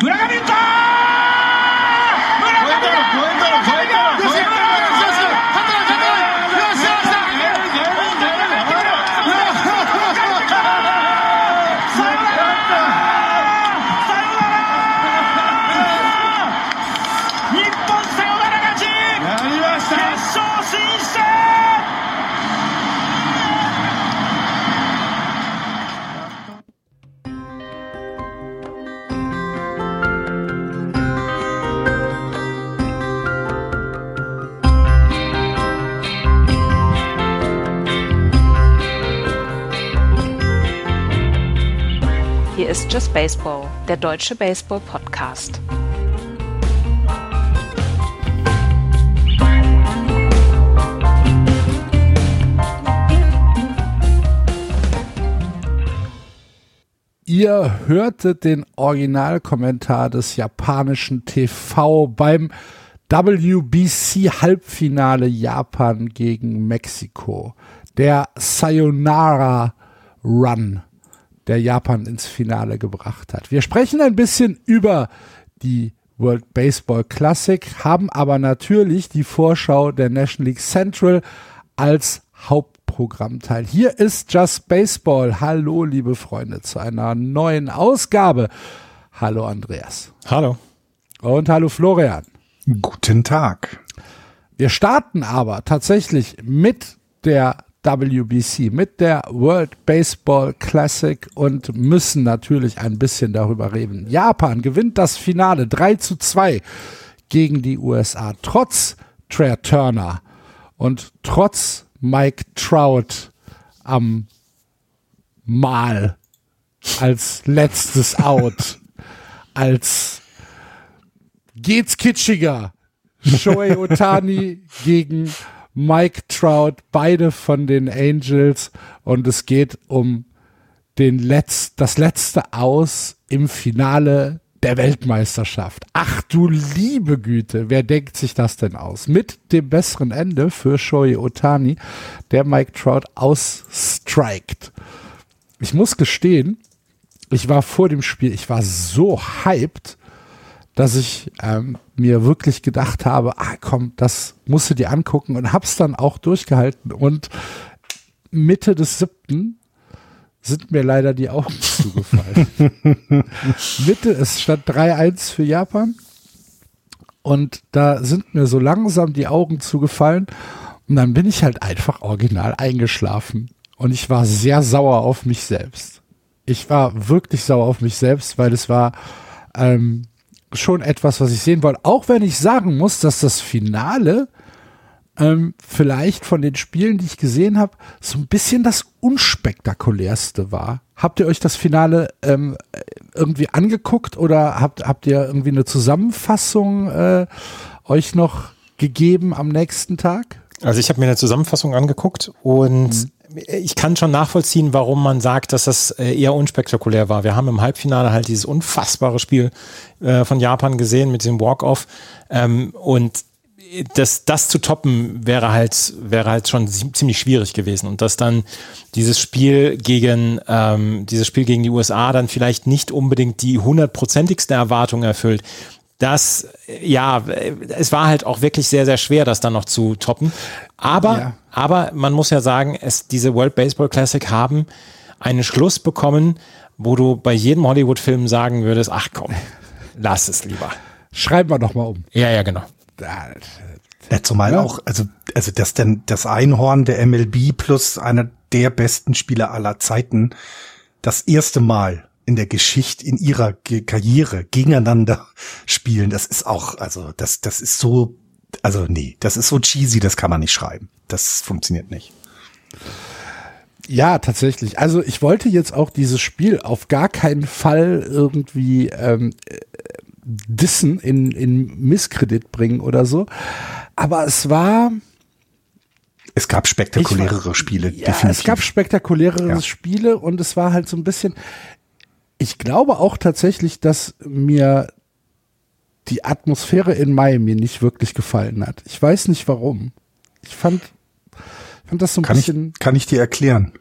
村上打った Baseball, der deutsche Baseball-Podcast. Ihr hörtet den Originalkommentar des japanischen TV beim WBC Halbfinale Japan gegen Mexiko. Der Sayonara Run, der Japan ins Finale gebracht hat. Wir sprechen ein bisschen über die World Baseball Classic, haben aber natürlich die Vorschau der National League Central als Hauptprogrammteil. Hier ist Just Baseball. Hallo, liebe Freunde, zu einer neuen Ausgabe. Hallo, Andreas. Hallo. Und hallo, Florian. Guten Tag. Wir starten aber tatsächlich mit der WBC, mit der World Baseball Classic und müssen natürlich ein bisschen darüber reden. Japan gewinnt das Finale 3 zu 2 gegen die USA, trotz Trey Turner und trotz Mike Trout am Mal als letztes Out, als geht's kitschiger. Shohei Otani gegen Mike Trout, beide von den Angels und es geht um den Letz-, das letzte Aus im Finale der Weltmeisterschaft. Ach du liebe Güte, wer denkt sich das denn aus? Mit dem besseren Ende für Shohei Otani, der Mike Trout ausstrikt. Ich muss gestehen, ich war vor dem Spiel, ich war so hyped, dass ich ähm, mir wirklich gedacht habe, ah komm, das musst du dir angucken und hab's dann auch durchgehalten und Mitte des siebten sind mir leider die Augen zugefallen. Mitte, es stand 3-1 für Japan und da sind mir so langsam die Augen zugefallen und dann bin ich halt einfach original eingeschlafen und ich war sehr sauer auf mich selbst. Ich war wirklich sauer auf mich selbst, weil es war ähm, schon etwas, was ich sehen wollte. Auch wenn ich sagen muss, dass das Finale ähm, vielleicht von den Spielen, die ich gesehen habe, so ein bisschen das unspektakulärste war. Habt ihr euch das Finale ähm, irgendwie angeguckt oder habt, habt ihr irgendwie eine Zusammenfassung äh, euch noch gegeben am nächsten Tag? Also ich habe mir eine Zusammenfassung angeguckt und Mhm. Ich kann schon nachvollziehen, warum man sagt, dass das äh, eher unspektakulär war. Wir haben im Halbfinale halt dieses unfassbare Spiel äh, von Japan gesehen mit dem Walk-Off ähm, und das, das zu toppen wäre halt, wäre halt schon zie- ziemlich schwierig gewesen. Und dass dann dieses Spiel gegen, ähm, dieses Spiel gegen die USA dann vielleicht nicht unbedingt die hundertprozentigste Erwartung erfüllt. Das, ja, es war halt auch wirklich sehr, sehr schwer, das dann noch zu toppen. Aber, Ja. aber man muss ja sagen, es, diese World Baseball Classic haben einen Schluss bekommen, wo du bei jedem Hollywood-Film sagen würdest, ach komm, lass es lieber. Schreiben wir doch mal um. Ja, ja, genau. Ja, zumal Ja. auch, also, also das denn das Einhorn der MLB plus einer der besten Spieler aller Zeiten das erste Mal in der Geschichte, in ihrer Ge Karriere gegeneinander spielen, das ist auch, also das, das ist so, also nee, das ist so cheesy, das kann man nicht schreiben. Das funktioniert nicht. Ja, tatsächlich. Also ich wollte jetzt auch dieses Spiel auf gar keinen Fall irgendwie ähm, äh, dissen, in, in Misskredit bringen oder so. Aber es war, Es gab spektakulärere Spiele, ja, definitiv. es gab spektakulärere Ja. Spiele und es war halt so ein bisschen, ich glaube auch tatsächlich, dass mir die Atmosphäre in Miami nicht wirklich gefallen hat. Ich weiß nicht warum. Ich fand, fand das so ein kann ich, bisschen kann ich dir erklären.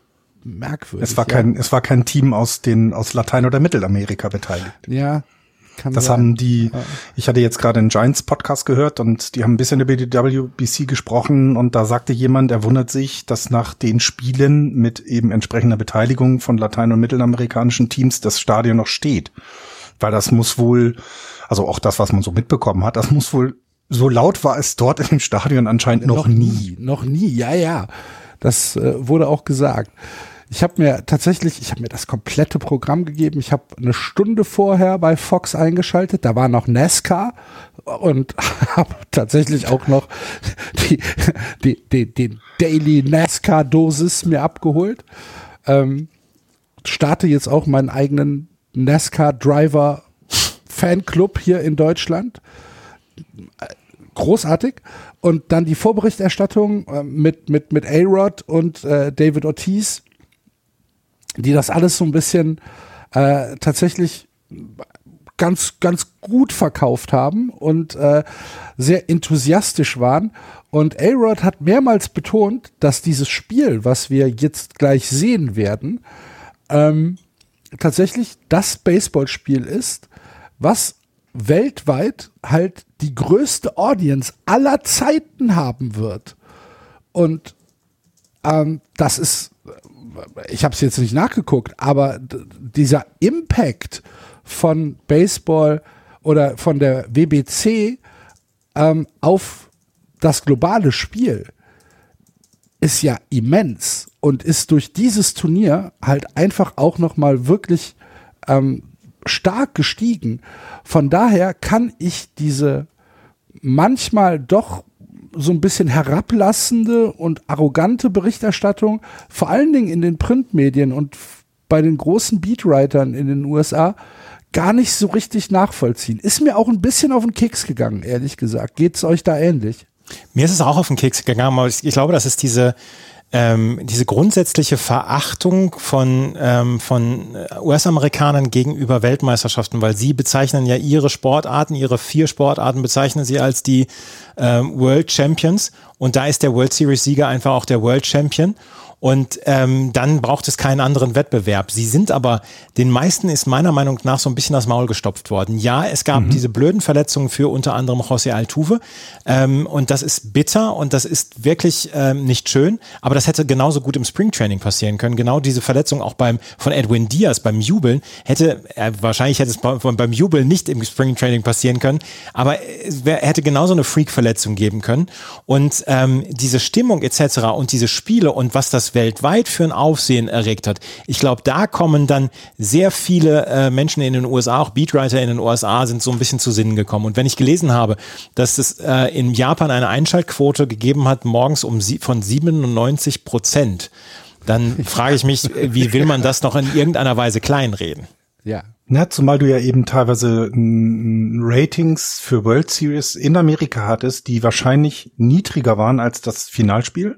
merkwürdig. Es war ja. kein, es war kein Team aus den, aus Latein- oder Mittelamerika beteiligt. Ja, Kann Das sein. haben die, ich hatte jetzt gerade einen Giants Podcast gehört und die haben ein bisschen über die WBC gesprochen und da sagte jemand, er wundert sich, dass nach den Spielen mit eben entsprechender Beteiligung von latein- und mittelamerikanischen Teams das Stadion noch steht. Weil das muss wohl, also auch das, was man so mitbekommen hat, das muss wohl, so laut war es dort in dem Stadion anscheinend noch, nie. Noch nie, ja, ja. Das äh, wurde auch gesagt. Ich habe mir tatsächlich, ich habe mir das komplette Programm gegeben. Ich habe eine Stunde vorher bei Fox eingeschaltet. Da war noch NASCAR und habe tatsächlich auch noch die, die, die, die Daily NASCAR-Dosis mir abgeholt. Ähm, starte jetzt auch meinen eigenen NASCAR-Driver Fanclub hier in Deutschland großartig. Und dann die Vorberichterstattung äh, mit, mit, mit A-Rod und äh, David Ortiz, die das alles so ein bisschen äh, tatsächlich ganz, ganz gut verkauft haben und äh, sehr enthusiastisch waren. Und A-Rod hat mehrmals betont, dass dieses Spiel, was wir jetzt gleich sehen werden, ähm, tatsächlich das Baseballspiel ist, was weltweit halt die größte Audience aller Zeiten haben wird. Und ähm, das ist, ich habe es jetzt nicht nachgeguckt, aber dieser Impact von Baseball oder von der WBC ähm, auf das globale Spiel ist ja immens und ist durch dieses Turnier halt einfach auch noch mal wirklich ähm, stark gestiegen. Von daher kann ich diese manchmal doch so ein bisschen herablassende und arrogante Berichterstattung, vor allen Dingen in den Printmedien und bei den großen Beatwritern in den USA, gar nicht so richtig nachvollziehen. Ist mir auch ein bisschen auf den Keks gegangen, ehrlich gesagt. Geht's euch da ähnlich? Mir ist es auch auf den Keks gegangen, aber ich glaube, das ist diese, ähm, diese grundsätzliche Verachtung von, ähm, von äh, US-Amerikanern gegenüber Weltmeisterschaften, weil sie bezeichnen ja ihre Sportarten, ihre vier Sportarten bezeichnen sie als die ähm, World Champions und da ist der World Series Sieger einfach auch der World Champion. Und ähm, dann braucht es keinen anderen Wettbewerb. Sie sind aber, den meisten ist meiner Meinung nach so ein bisschen das Maul gestopft worden. Ja, es gab diese blöden Verletzungen für unter anderem José Altuve. Ähm, und das ist bitter und das ist wirklich ähm, nicht schön. Aber das hätte genauso gut im Springtraining passieren können. Genau diese Verletzung auch beim von Edwin Diaz beim Jubeln hätte, äh, wahrscheinlich hätte es beim, beim Jubeln nicht im Springtraining passieren können. Aber es wär, hätte genauso eine Freak-Verletzung geben können. Und ähm, diese Stimmung etc. und diese Spiele und was das weltweit für ein Aufsehen erregt hat, ich glaube, da kommen dann sehr viele äh, Menschen in den USA, auch Beatwriter in den USA, sind so ein bisschen zu Sinnen gekommen. Und wenn ich gelesen habe, dass es äh, in Japan eine Einschaltquote gegeben hat, morgens um sie von 97 Prozent, dann frage ich mich, wie will man das noch in irgendeiner Weise kleinreden? Ja. Na, zumal du ja eben teilweise Ratings für World Series in Amerika hattest, die wahrscheinlich niedriger waren als das Finalspiel,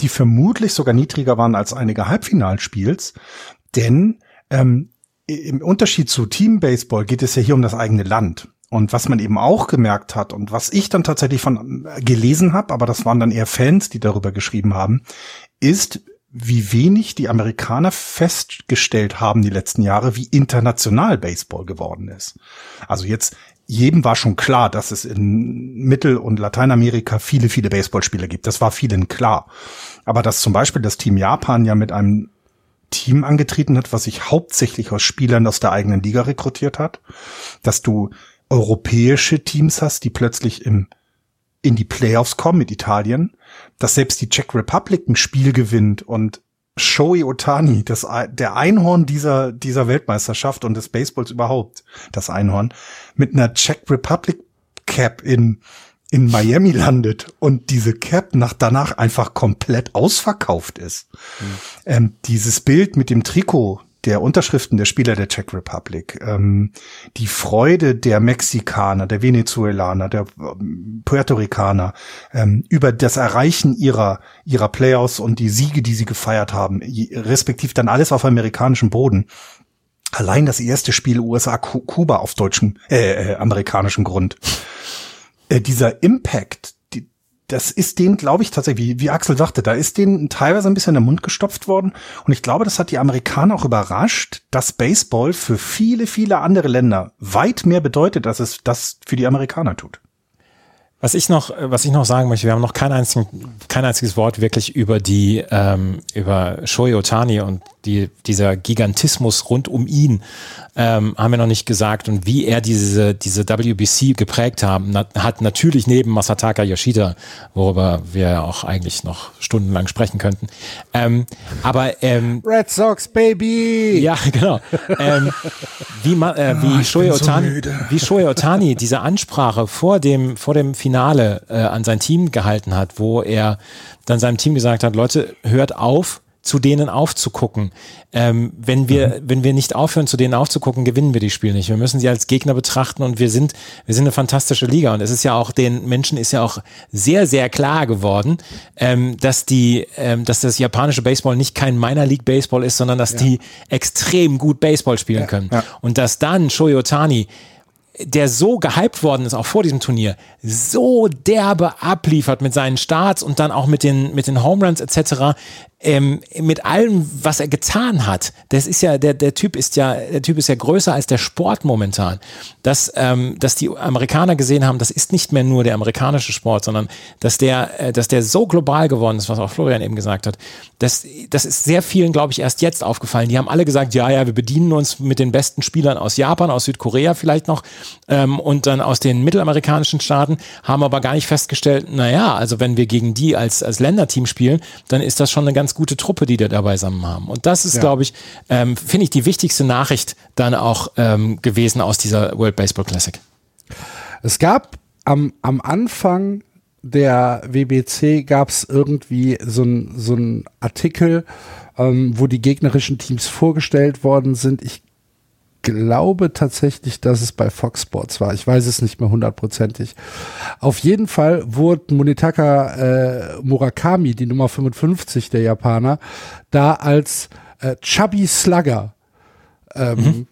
die vermutlich sogar niedriger waren als einige Halbfinalspiels, denn ähm, im Unterschied zu Team Baseball geht es ja hier um das eigene Land. Und was man eben auch gemerkt hat und was ich dann tatsächlich von äh, gelesen habe, aber das waren dann eher Fans, die darüber geschrieben haben, ist, wie wenig die Amerikaner festgestellt haben die letzten Jahre, wie international Baseball geworden ist. Also jetzt jedem war schon klar, dass es in Mittel- und Lateinamerika viele, viele Baseballspieler gibt. Das war vielen klar. Aber dass zum Beispiel das Team Japan ja mit einem Team angetreten hat, was sich hauptsächlich aus Spielern aus der eigenen Liga rekrutiert hat, dass du europäische Teams hast, die plötzlich im in die Playoffs kommen mit Italien, dass selbst die Czech Republic ein Spiel gewinnt und Shoei Otani, das, der Einhorn dieser, dieser Weltmeisterschaft und des Baseballs überhaupt, das Einhorn, mit einer Czech Republic Cap in, in Miami landet und diese Cap nach danach einfach komplett ausverkauft ist. Ähm, dieses Bild mit dem Trikot der Unterschriften der Spieler der Czech Republic, ähm, die Freude der Mexikaner, der Venezuelaner, der ähm, Puerto Ricaner ähm, über das Erreichen ihrer ihrer Playoffs und die Siege, die sie gefeiert haben, respektiv dann alles auf amerikanischem Boden. Allein das erste Spiel USA-Kuba auf deutschem, äh, äh, amerikanischem Grund. Äh, dieser Impact, das ist denen, glaube ich, tatsächlich, wie, wie Axel sagte, da ist denen teilweise ein bisschen der Mund gestopft worden. Und ich glaube, das hat die Amerikaner auch überrascht, dass Baseball für viele, viele andere Länder weit mehr bedeutet, als es das für die Amerikaner tut. Was ich noch, was ich noch sagen möchte, wir haben noch kein, einzigen, kein einziges Wort wirklich über die, ähm, über Shohei Otani und die, dieser Gigantismus rund um ihn ähm, haben wir noch nicht gesagt und wie er diese, diese WBC geprägt haben, na, hat natürlich neben Masataka Yoshida, worüber wir auch eigentlich noch stundenlang sprechen könnten. Ähm, aber ähm, Red Sox, Baby! Ja, genau. ähm, wie ma, äh, wie, Oh, Shohei so Otani, müde. wie Shohei Otani diese Ansprache vor dem, vor dem Finale äh, an sein Team gehalten hat, wo er dann seinem Team gesagt hat, Leute, hört auf, zu denen aufzugucken. Ähm, wenn wir, wenn wir nicht aufhören, zu denen aufzugucken, gewinnen wir die Spiele nicht. Wir müssen sie als Gegner betrachten und wir sind, wir sind eine fantastische Liga. Und es ist ja auch den Menschen ist ja auch sehr, sehr klar geworden, ähm, dass die, ähm, dass das japanische Baseball nicht kein Minor League Baseball ist, sondern dass die extrem gut Baseball spielen können. Und dass dann Shohei Otani der so gehypt worden ist, auch vor diesem Turnier, so derbe abliefert mit seinen Starts und dann auch mit den, mit den Home Runs etc., ähm, mit allem, was er getan hat. Das ist ja, der, der Typ ist ja, der Typ ist ja größer als der Sport momentan. Dass, ähm, dass die Amerikaner gesehen haben, das ist nicht mehr nur der amerikanische Sport, sondern dass der, äh, dass der so global geworden ist, was auch Florian eben gesagt hat. Das, das ist sehr vielen, glaube ich, erst jetzt aufgefallen. Die haben alle gesagt, ja, ja, wir bedienen uns mit den besten Spielern aus Japan, aus Südkorea vielleicht noch ähm, und dann aus den mittelamerikanischen Staaten, haben aber gar nicht festgestellt, naja, also wenn wir gegen die als, als Länderteam spielen, dann ist das schon eine ganz gute Truppe, die da dabei zusammen haben. Und das ist, Ja. glaube ich, ähm, finde ich die wichtigste Nachricht dann auch ähm, gewesen aus dieser World Baseball Classic. Es gab am, am Anfang der WBC gab es irgendwie so ein so Artikel, ähm, wo die gegnerischen Teams vorgestellt worden sind. Ich glaube tatsächlich, dass es bei Fox Sports war. Ich weiß es nicht mehr hundertprozentig. Auf jeden Fall wurde Munetaka äh, Murakami, die Nummer 55 der Japaner, da als äh, Chubby Slugger ähm,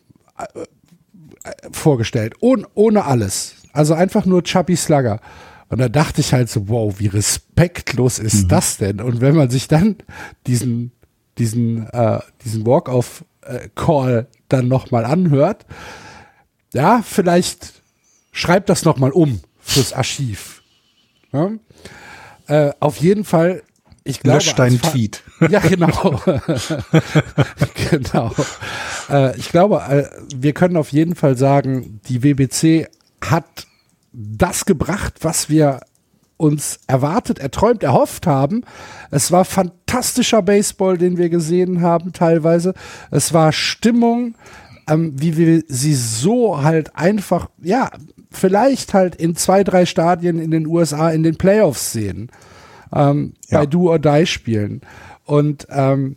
vorgestellt. Ohne, ohne alles. Also einfach nur Chubby Slugger. Und da dachte ich halt so, wow, wie respektlos ist das denn? Und wenn man sich dann diesen, diesen, äh, diesen Walk-off-Call dann nochmal anhört, ja, vielleicht schreibt das nochmal um fürs Archiv. Ja? Äh, auf jeden Fall, ich glaube. Löscht deinen Tweet. ja, genau. genau. Äh, ich glaube, äh, wir können auf jeden Fall sagen, die WBC hat das gebracht, was wir uns erwartet, erträumt, erhofft haben. Es war fantastischer Baseball, den wir gesehen haben teilweise. Es war Stimmung, ähm, wie wir sie so halt einfach, ja, vielleicht halt in zwei, drei Stadien in den USA in den Playoffs sehen. Ähm, Ja. Bei Do or Die spielen. Und ähm,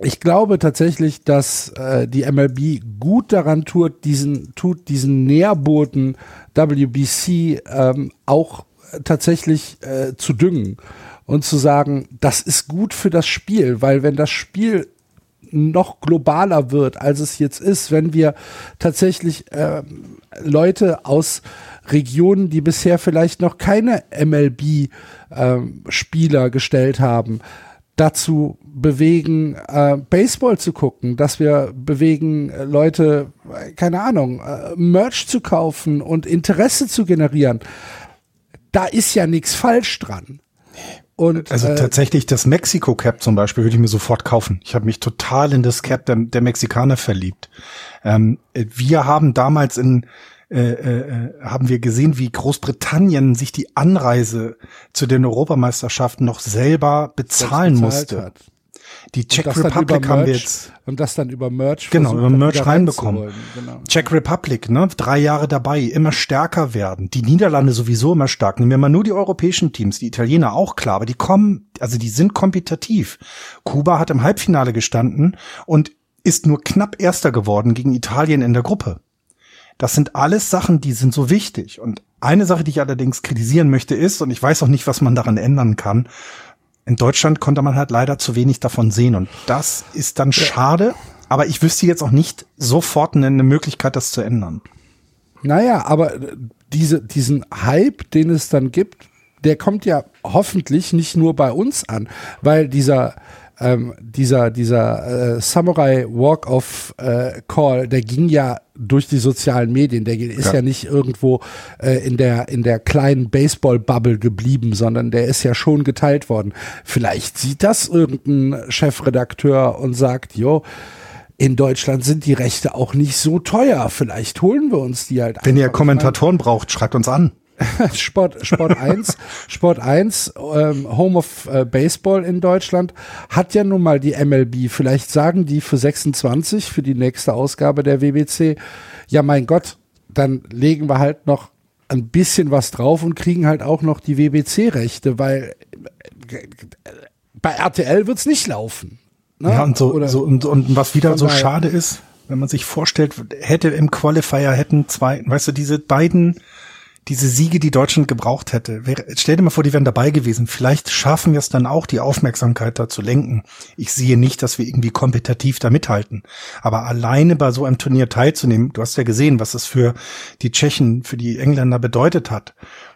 ich glaube tatsächlich, dass äh, die MLB gut daran tut, diesen, tut diesen Nährboden WBC ähm, auch tatsächlich äh, zu düngen und zu sagen, das ist gut für das Spiel, weil wenn das Spiel noch globaler wird, als es jetzt ist, wenn wir tatsächlich ähm, Leute aus Regionen, die bisher vielleicht noch keine MLB-Spieler gestellt haben, dazu bewegen, äh, Baseball zu gucken, dass wir bewegen, äh, Leute, äh, keine Ahnung, äh, Merch zu kaufen und Interesse zu generieren. Da ist ja nichts falsch dran. Und, Also äh, tatsächlich das Mexiko Cap zum Beispiel würde ich mir sofort kaufen. Ich habe mich total in das Cap der, der Mexikaner verliebt. Ähm, wir haben damals in äh, äh, haben wir gesehen, wie Großbritannien sich die Anreise zu den Europameisterschaften noch selber bezahlen musste. hat. Die Czech Republic über haben wir Merch- jetzt Und das dann über Merch Genau, versucht über Merch reinbekommen. Genau. Czech Republic, ne, drei Jahre dabei, immer stärker werden. Die Niederlande sowieso immer stark. Nehmen wir mal nur die europäischen Teams, die Italiener auch klar, aber die kommen, also die sind kompetitiv. Kuba hat im Halbfinale gestanden und ist nur knapp Erster geworden gegen Italien in der Gruppe. Das sind alles Sachen, die sind so wichtig. Und eine Sache, die ich allerdings kritisieren möchte, ist, und ich weiß auch nicht, was man daran ändern kann, in Deutschland konnte man halt leider zu wenig davon sehen. Und das ist dann schade. Aber ich wüsste jetzt auch nicht sofort eine, eine Möglichkeit, das zu ändern. Naja, aber diese, diesen Hype, den es dann gibt, der kommt ja hoffentlich nicht nur bei uns an, weil dieser ähm, dieser dieser äh, Samurai Walk of äh, Call, der ging ja durch die sozialen Medien, der ist ja, Ja. nicht irgendwo äh, in der in der kleinen Baseball Bubble geblieben, sondern der ist ja schon geteilt worden. Vielleicht sieht das irgendein Chefredakteur und sagt, jo, in Deutschland sind die Rechte auch nicht so teuer. Vielleicht holen wir uns die halt Wenn ihr. Kommentatoren braucht, schreibt uns an. Sport, Sport 1, Sport 1, ähm, Home of äh, Baseball in Deutschland, hat ja nun mal die MLB. Vielleicht sagen die für 26, für die nächste Ausgabe der WBC, ja mein Gott, dann legen wir halt noch ein bisschen was drauf und kriegen halt auch noch die WBC-Rechte, weil äh, bei RTL wird's nicht laufen. Ne? Ja, und so, Oder- so und, und was wieder so schade ist, wenn man sich vorstellt, hätte im Qualifier hätten zwei, weißt du, diese beiden, diese Siege, die Deutschland gebraucht hätte. Stell dir mal vor, die wären dabei gewesen. Vielleicht schaffen wir es dann auch, die Aufmerksamkeit da zu lenken. Ich sehe nicht, dass wir irgendwie kompetitiv da mithalten. Aber alleine bei so einem Turnier teilzunehmen, du hast ja gesehen, was es für die Tschechen, für die Engländer bedeutet hat.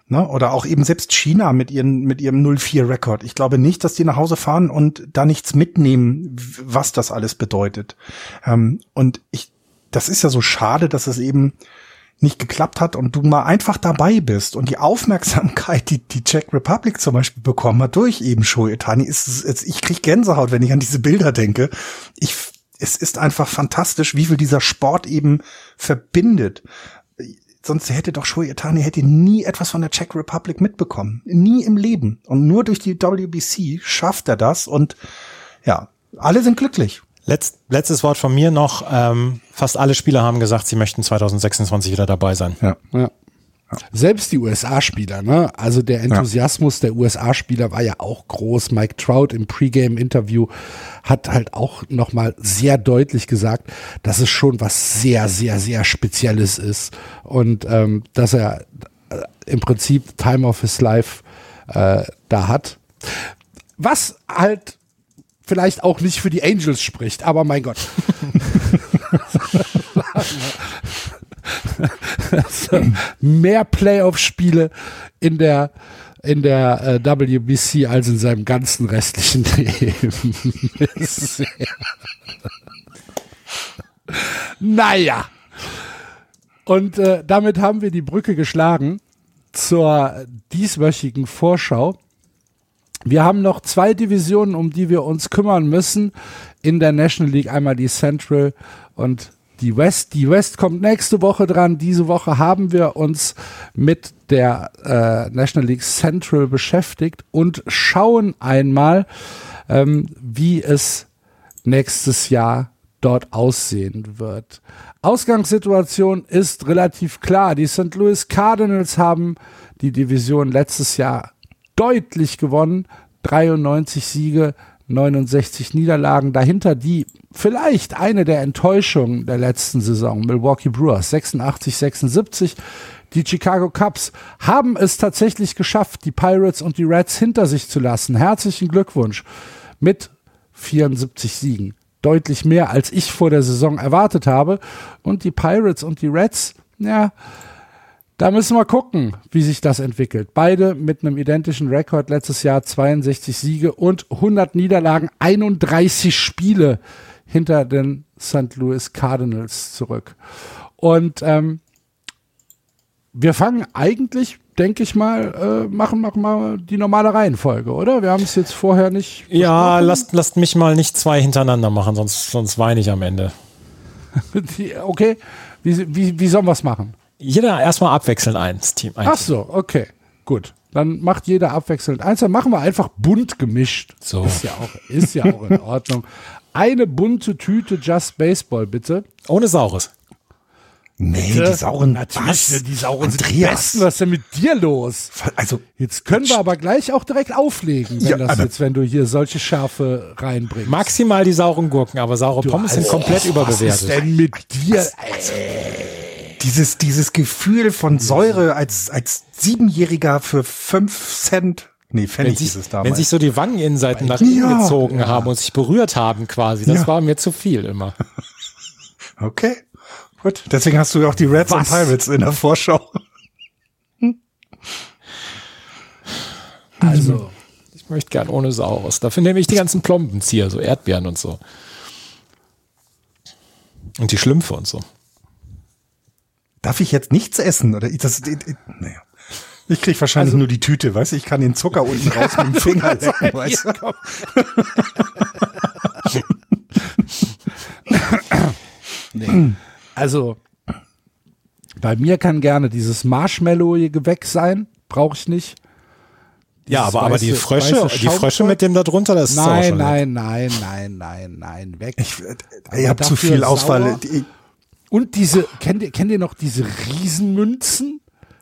Ne? Oder auch eben selbst China mit, ihren, mit ihrem 0-4-Rekord. Ich glaube nicht, dass die nach Hause fahren und da nichts mitnehmen, was das alles bedeutet. Ähm, und ich, das ist ja so schade, dass es eben nicht geklappt hat und du mal einfach dabei bist und die Aufmerksamkeit, die die Czech Republic zum Beispiel bekommen hat durch eben Shoetani, ist, ist ich krieg Gänsehaut, wenn ich an diese Bilder denke. Ich, es ist einfach fantastisch, wie viel dieser Sport eben verbindet. Sonst hätte doch Shoetani hätte nie etwas von der Czech Republic mitbekommen. Nie im Leben. Und nur durch die WBC schafft er das und ja, alle sind glücklich. Letzt, letztes Wort von mir noch. Ähm, fast alle Spieler haben gesagt, sie möchten 2026 wieder dabei sein. Ja. Ja. Selbst die USA-Spieler, ne? Also der Enthusiasmus der USA-Spieler war ja auch groß. Mike Trout im Pre-Game-Interview hat halt auch nochmal sehr deutlich gesagt, dass es schon was sehr, sehr, sehr Spezielles ist und ähm, dass er äh, im Prinzip Time of His Life äh, da hat. Was halt vielleicht auch nicht für die Angels spricht, aber mein Gott. Mehr Playoff-Spiele in der in der äh, WBC als in seinem ganzen restlichen Leben. Naja. Und äh, damit haben wir die Brücke geschlagen zur dieswöchigen Vorschau. Wir haben noch zwei Divisionen, um die wir uns kümmern müssen in der National League. Einmal die Central und die West. Die West kommt nächste Woche dran. Diese Woche haben wir uns mit der äh, National League Central beschäftigt und schauen einmal, ähm, wie es nächstes Jahr dort aussehen wird. Ausgangssituation ist relativ klar. Die St. Louis Cardinals haben die Division letztes Jahr deutlich gewonnen. 93 Siege, 69 Niederlagen. Dahinter die vielleicht eine der Enttäuschungen der letzten Saison. Milwaukee Brewers 86, 76. Die Chicago Cubs haben es tatsächlich geschafft, die Pirates und die Reds hinter sich zu lassen. Herzlichen Glückwunsch mit 74 Siegen. Deutlich mehr, als ich vor der Saison erwartet habe. Und die Pirates und die Reds, ja, da müssen wir gucken, wie sich das entwickelt. Beide mit einem identischen Rekord letztes Jahr 62 Siege und 100 Niederlagen, 31 Spiele hinter den St. Louis Cardinals zurück. Und ähm, wir fangen eigentlich, denke ich mal, äh, machen, machen mal die normale Reihenfolge, oder? Wir haben es jetzt vorher nicht. Ja, besprochen. lasst, lasst mich mal nicht zwei hintereinander machen, sonst, sonst weine ich am Ende. Okay, wie, wie, wie sollen wir es machen? Jeder erstmal abwechselnd eins Team. Ein Ach so, okay, gut. Dann macht jeder abwechselnd eins. Dann machen wir einfach bunt gemischt. So. Ist ja auch, ist ja auch in Ordnung. Eine bunte Tüte Just Baseball, bitte. Ohne Saures. Nee, die sauren, Natürlich, was? die sauren sind die Andreas. besten. Was ist denn mit dir los? Also, Jetzt können wir aber gleich auch direkt auflegen, wenn Ja, das jetzt, wenn du hier solche Schärfe reinbringst. Maximal die sauren Gurken, aber saure Pommes sind komplett Was ist überbewertet. denn mit dir? Dieses, dieses Gefühl von Säure als, als Siebenjähriger für fünf Cent. Nee, Wenn Pfennig sich, ist es wenn damals. sich so die Wangeninnenseiten nach innen Ja. gezogen haben und sich berührt haben quasi, das Ja. war mir zu viel immer. okay. Gut. Deswegen hast du ja auch die Reds und? Pirates in der Vorschau. Also, Ich möchte gern ohne Saurus. Dafür nehme ich die ganzen Plombenzieher, so Erdbeeren und so. Und die Schlümpfe und so. Darf ich jetzt nichts essen? Oder ich, das, ich, ich, naja. ich krieg wahrscheinlich nur die Tüte, weißt du? Ich kann den Zucker unten raus mit dem Finger lecken, weißt du? nee. Also, bei mir kann gerne dieses Marshmallow Gewächs sein. Brauche ich nicht. Ja, Dieses aber, aber die weiße- Frösche, weiße die Frösche mit dem da drunter, das ist auch Nein, schon nein, nein, nein, nein, nein, nein, weg. Ich habe zu viel Auswahl. sauer. Und diese, kennt ihr, kennt ihr noch diese Riesenmünzen?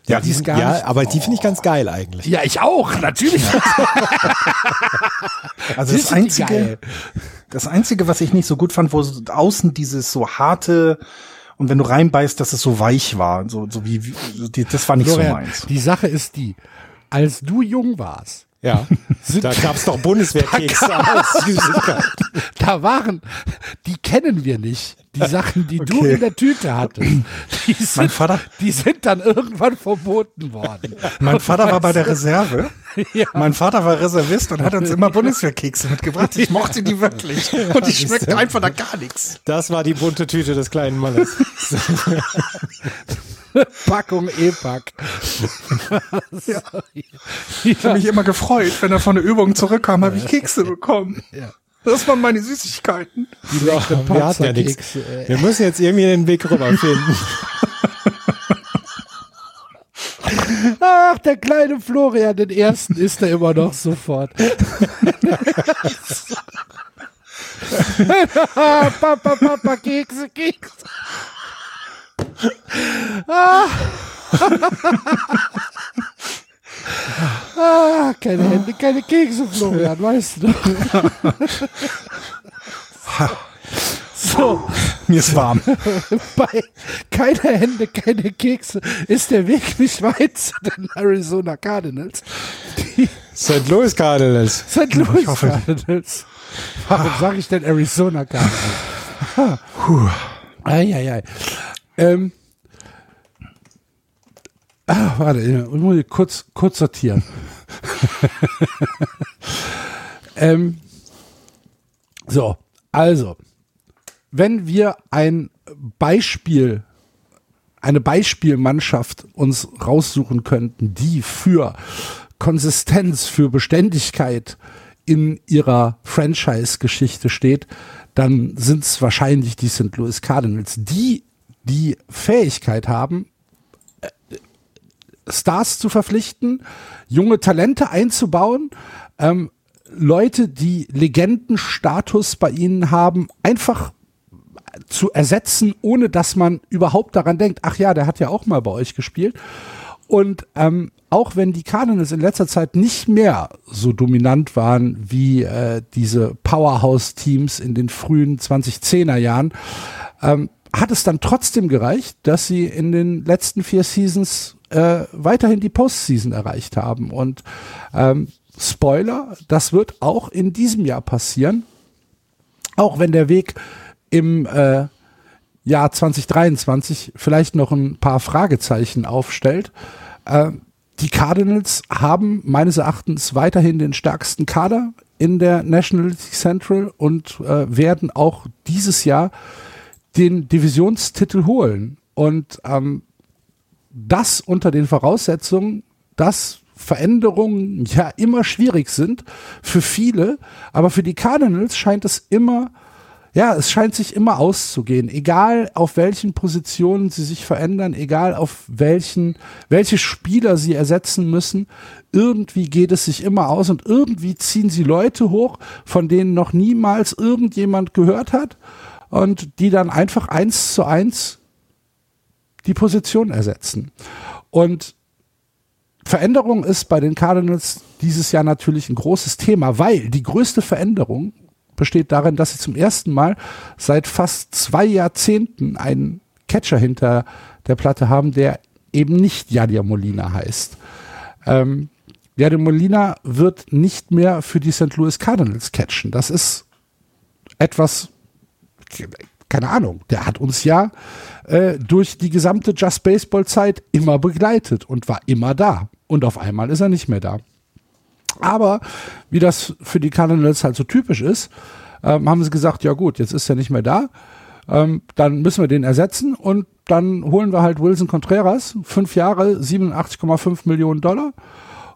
Ja, die die ist sind, gar ja nicht. aber die finde ich ganz geil eigentlich. Ja, ich auch, natürlich. Also das einzige, geil. das einzige, was ich nicht so gut fand, wo so außen dieses so harte und wenn du reinbeißt, dass es so weich war, so so wie, wie so die, das war nicht so Florian, meins. die Sache ist die, als du jung warst, Ja. Da gab es doch Bundeswehrkekse als Süßigkeit. da waren, die kennen wir nicht. Die Sachen, die du Okay. in der Tüte hattest, die sind, Vater- die sind dann irgendwann verboten worden. Mein Vater war bei der Reserve. Ja. Mein Vater war Reservist und hat uns immer Bundeswehrkekse mitgebracht. Ich mochte die wirklich. Und die schmeckten einfach nach gar nichts. Das war die bunte Tüte des kleinen Mannes. Packung E-Pack. Ich habe mich immer gefreut, wenn er von der Übung zurückkam, habe ich Kekse bekommen. Ja. Das waren meine Süßigkeiten. Wir hatten ja nichts. Wir müssen jetzt irgendwie den Weg rüberfinden. Ach, der kleine Florian, den ersten ist er immer noch sofort. Papa, Papa, Kekse, Kekse. Ah. Ah, keine Hände, keine Kekse, Florian, weißt du. so, Mir ist warm. bei keine Hände, keine Kekse ist der Weg nicht weit zu den Arizona Cardinals. Die St. Louis Cardinals. St. Louis hoffe- Cardinals. Warum sage ich denn Arizona Cardinals? Eieiei. Ähm. Ah, warte, ich muss hier kurz, kurz sortieren. ähm, so, also, wenn wir ein Beispiel, eine Beispielmannschaft uns raussuchen könnten, die für Konsistenz, für Beständigkeit in ihrer Franchise-Geschichte steht, dann sind es wahrscheinlich die St. Louis Cardinals, die die Fähigkeit haben, Stars zu verpflichten, junge Talente einzubauen, ähm, Leute, die Legendenstatus bei ihnen haben, einfach zu ersetzen, ohne dass man überhaupt daran denkt, ach ja, der hat ja auch mal bei euch gespielt. Und ähm, auch wenn die Cardinals in letzter Zeit nicht mehr so dominant waren wie äh, diese Powerhouse-Teams in den frühen 2010er Jahren, ähm, hat es dann trotzdem gereicht, dass sie in den letzten vier Seasons äh, weiterhin die Postseason erreicht haben. Und ähm, Spoiler, das wird auch in diesem Jahr passieren. Auch wenn der Weg im äh, Jahr 2023 vielleicht noch ein paar Fragezeichen aufstellt. Äh, die Cardinals haben meines Erachtens weiterhin den stärksten Kader in der National League Central und äh, werden auch dieses Jahr den Divisionstitel holen. Und ähm, das unter den Voraussetzungen, dass Veränderungen ja immer schwierig sind für viele, aber für die Cardinals scheint es immer, ja, es scheint sich immer auszugehen, egal auf welchen Positionen sie sich verändern, egal auf welchen, welche Spieler sie ersetzen müssen, irgendwie geht es sich immer aus und irgendwie ziehen sie Leute hoch, von denen noch niemals irgendjemand gehört hat und die dann einfach eins zu eins die Position ersetzen. Und Veränderung ist bei den Cardinals dieses Jahr natürlich ein großes Thema, weil die größte Veränderung besteht darin, dass sie zum ersten Mal seit fast zwei Jahrzehnten einen Catcher hinter der Platte haben, der eben nicht Yadier Molina heißt. Ähm, Yadier Molina wird nicht mehr für die St. Louis Cardinals catchen. Das ist etwas, keine Ahnung, der hat uns ja äh, durch die gesamte Just Baseball Zeit immer begleitet und war immer da. Und auf einmal ist er nicht mehr da. Aber wie das für die Cardinals halt so typisch ist, ähm, haben sie gesagt, ja gut, jetzt ist er nicht mehr da. Ähm, dann müssen wir den ersetzen und dann holen wir halt Wilson Contreras, fünf Jahre, 87,5 Millionen Dollar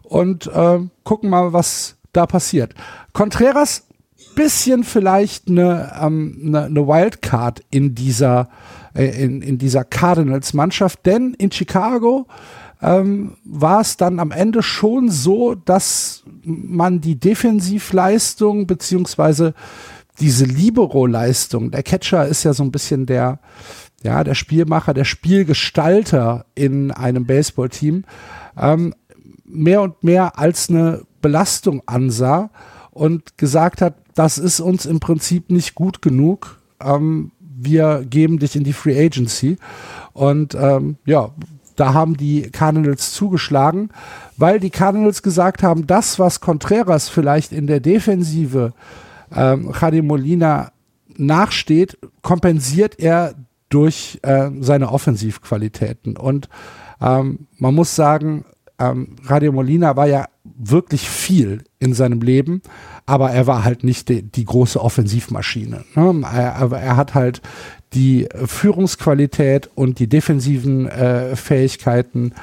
und äh, gucken mal, was da passiert. Contreras, bisschen vielleicht eine, ähm, eine, eine Wildcard in dieser, äh, in, in dieser Cardinals-Mannschaft, denn in Chicago ähm, war es dann am Ende schon so, dass man die Defensivleistung beziehungsweise diese Libero-Leistung, der Catcher ist ja so ein bisschen der, ja, der Spielmacher, der Spielgestalter in einem Baseballteam, ähm, mehr und mehr als eine Belastung ansah und gesagt hat, das ist uns im Prinzip nicht gut genug. Ähm, wir geben dich in die Free Agency. Und ähm, ja, da haben die Cardinals zugeschlagen, weil die Cardinals gesagt haben, das, was Contreras vielleicht in der Defensive ähm, Jadim Molina nachsteht, kompensiert er durch äh, seine Offensivqualitäten. Und ähm, man muss sagen, ähm, Radio Molina war ja wirklich viel in seinem Leben, aber er war halt nicht die, die große Offensivmaschine. Ne? Er, er hat halt die Führungsqualität und die defensiven äh, Fähigkeiten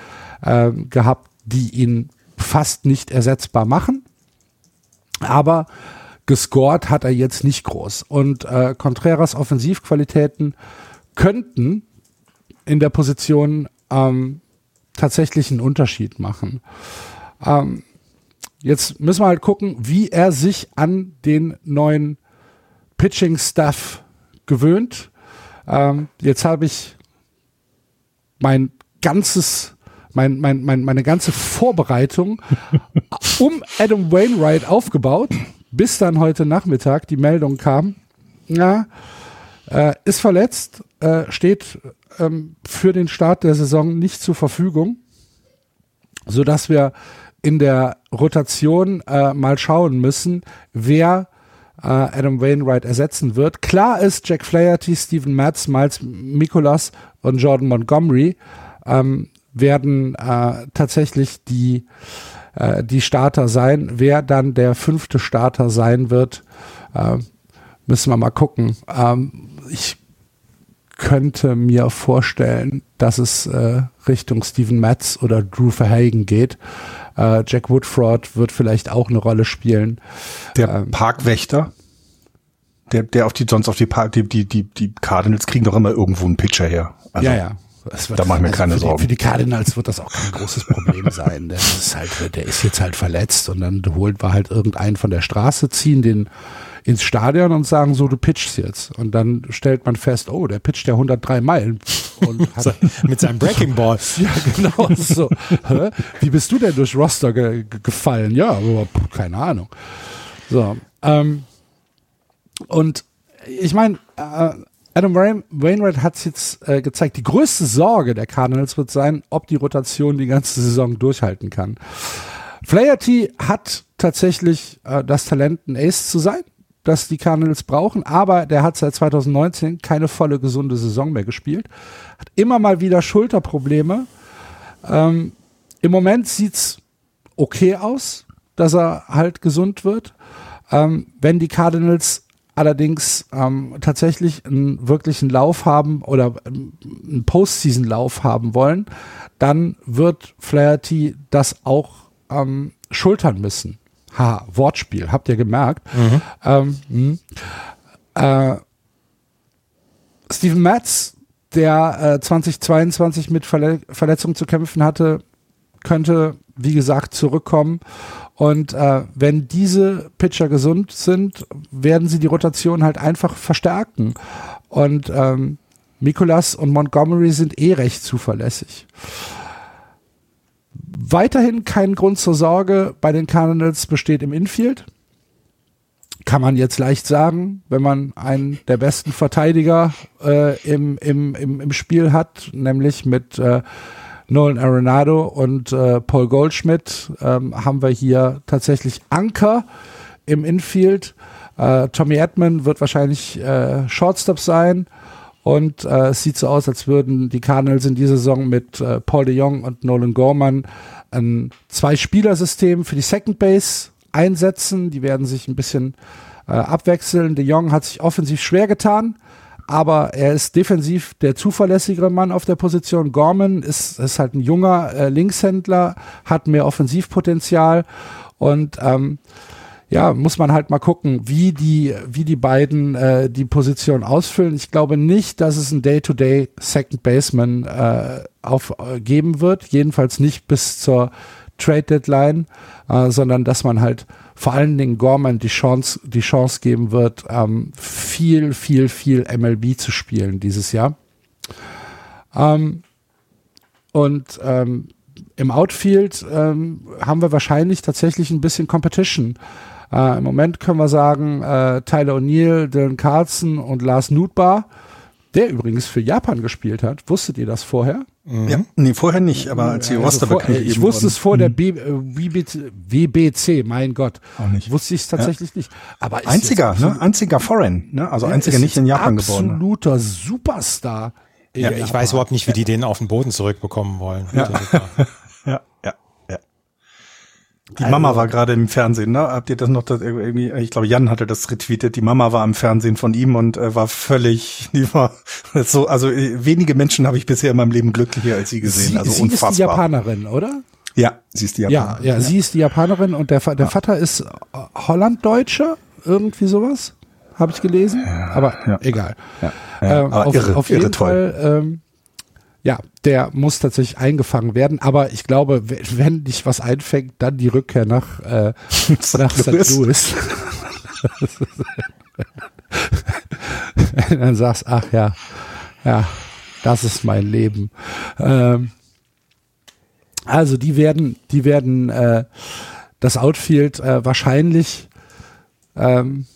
äh, gehabt, die ihn fast nicht ersetzbar machen. Aber gescored hat er jetzt nicht groß. Und äh, Contreras Offensivqualitäten könnten in der Position ähm, tatsächlich einen Unterschied machen. Ähm, jetzt müssen wir halt gucken, wie er sich an den neuen Pitching-Staff gewöhnt. Ähm, jetzt habe ich mein ganzes, mein, mein, mein, meine ganze Vorbereitung um Adam Wainwright aufgebaut, bis dann heute Nachmittag die Meldung kam, ja, äh, ist verletzt, äh, steht ähm, für den Start der Saison nicht zur Verfügung, so dass wir in der Rotation äh, mal schauen müssen, wer äh, Adam Wainwright ersetzen wird. Klar ist Jack Flaherty, Steven Matz, Miles Mikolas und Jordan Montgomery ähm, werden äh, tatsächlich die, äh, die Starter sein. Wer dann der fünfte Starter sein wird, äh, müssen wir mal gucken. Ähm, ich könnte mir vorstellen, dass es äh, Richtung Steven Matz oder Drew Verhagen geht. Äh, Jack Woodford wird vielleicht auch eine Rolle spielen. Der ähm, Parkwächter, der, der auf die, sonst auf die, Park, die, die, die, die Cardinals kriegen doch immer irgendwo einen Pitcher her. Also, ja, ja. Wird, da mache ich mir also keine für Sorgen. Die, für die Cardinals wird das auch kein großes Problem sein. Der ist halt, der ist jetzt halt verletzt und dann holt wir halt irgendeinen von der Straße, ziehen den ins Stadion und sagen so, du pitchst jetzt. Und dann stellt man fest, oh, der pitcht ja 103 Meilen. Und hat mit seinem Breaking Ball. ja, genau. So. Wie bist du denn durch Roster ge gefallen? Ja, aber keine Ahnung. So. Ähm, und ich meine, äh, Adam Wainwright hat es jetzt äh, gezeigt, die größte Sorge der Cardinals wird sein, ob die Rotation die ganze Saison durchhalten kann. Flaherty hat tatsächlich äh, das Talent, ein Ace zu sein das die Cardinals brauchen, aber der hat seit 2019 keine volle gesunde Saison mehr gespielt, hat immer mal wieder Schulterprobleme. Ähm, Im Moment sieht's okay aus, dass er halt gesund wird. Ähm, wenn die Cardinals allerdings ähm, tatsächlich einen wirklichen Lauf haben oder einen Postseason-Lauf haben wollen, dann wird Flaherty das auch ähm, schultern müssen. Ha, Wortspiel, habt ihr gemerkt. Mhm. Ähm, hm. äh, Steven Matz, der äh, 2022 mit Verle Verletzungen zu kämpfen hatte, könnte, wie gesagt, zurückkommen. Und äh, wenn diese Pitcher gesund sind, werden sie die Rotation halt einfach verstärken. Und ähm, Mikolas und Montgomery sind eh recht zuverlässig. Weiterhin kein Grund zur Sorge bei den Cardinals besteht im Infield. Kann man jetzt leicht sagen, wenn man einen der besten Verteidiger äh, im, im, im, im Spiel hat, nämlich mit äh, Nolan Arenado und äh, Paul Goldschmidt, ähm, haben wir hier tatsächlich Anker im Infield. Äh, Tommy Edman wird wahrscheinlich äh, Shortstop sein. Und äh, es sieht so aus, als würden die Cardinals in dieser Saison mit äh, Paul de Jong und Nolan Gorman ein Zwei-Spieler-System für die Second Base einsetzen. Die werden sich ein bisschen äh, abwechseln. De Jong hat sich offensiv schwer getan, aber er ist defensiv der zuverlässigere Mann auf der Position. Gorman ist, ist halt ein junger äh, Linkshändler, hat mehr Offensivpotenzial und ähm, ja, muss man halt mal gucken, wie die, wie die beiden äh, die Position ausfüllen. Ich glaube nicht, dass es ein Day-to-Day Second Baseman äh, aufgeben äh, wird, jedenfalls nicht bis zur Trade Deadline, äh, sondern dass man halt vor allen Dingen Gorman die Chance, die Chance geben wird, ähm, viel, viel, viel MLB zu spielen dieses Jahr. Ähm, und ähm, im Outfield ähm, haben wir wahrscheinlich tatsächlich ein bisschen Competition. Äh, Im Moment können wir sagen, äh, Tyler O'Neill, Dylan Carlson und Lars Nutbar, der übrigens für Japan gespielt hat. Wusstet ihr das vorher? Mhm. Ja, nee, vorher nicht, aber als die Also vor, bekannt ich wusste wurden. es vor der Mhm. B, äh, WBC, WBC, mein Gott. Auch nicht. Wusste ich es tatsächlich nicht. Aber Einziger, ne? Einziger Foreign, ne? Also Ja, einziger nicht in Japan geboren. Absoluter Superstar. Ja, ich weiß überhaupt nicht, wie die den auf den Boden zurückbekommen wollen. Ja. Ja, ja, ja. Die Mama war gerade im Fernsehen, ne? Habt ihr das noch das irgendwie, ich glaube, Jan hatte das retweetet. Die Mama war im Fernsehen von ihm und äh, war völlig, die war so, also äh, wenige Menschen habe ich bisher in meinem Leben glücklicher als sie gesehen. Sie, also sie unfassbar. ist die Japanerin, oder? Ja, sie ist die Ja, Japanerin. ja, sie ist die Japanerin und der, der Vater ist äh, Hollanddeutscher, irgendwie sowas, habe ich gelesen. aber ja. egal. Ja, ja, ähm, aber auf, irre, auf irre jeden toll. Fall, ähm, ja, der muss tatsächlich eingefangen werden. Aber ich glaube, we- wenn dich was einfängt, dann die Rückkehr nach, äh, nach St. Louis. Louis. dann sagst, ach ja, ja, das ist mein Leben. Ähm, also die werden, die werden äh, das Outfield äh, wahrscheinlich ähm,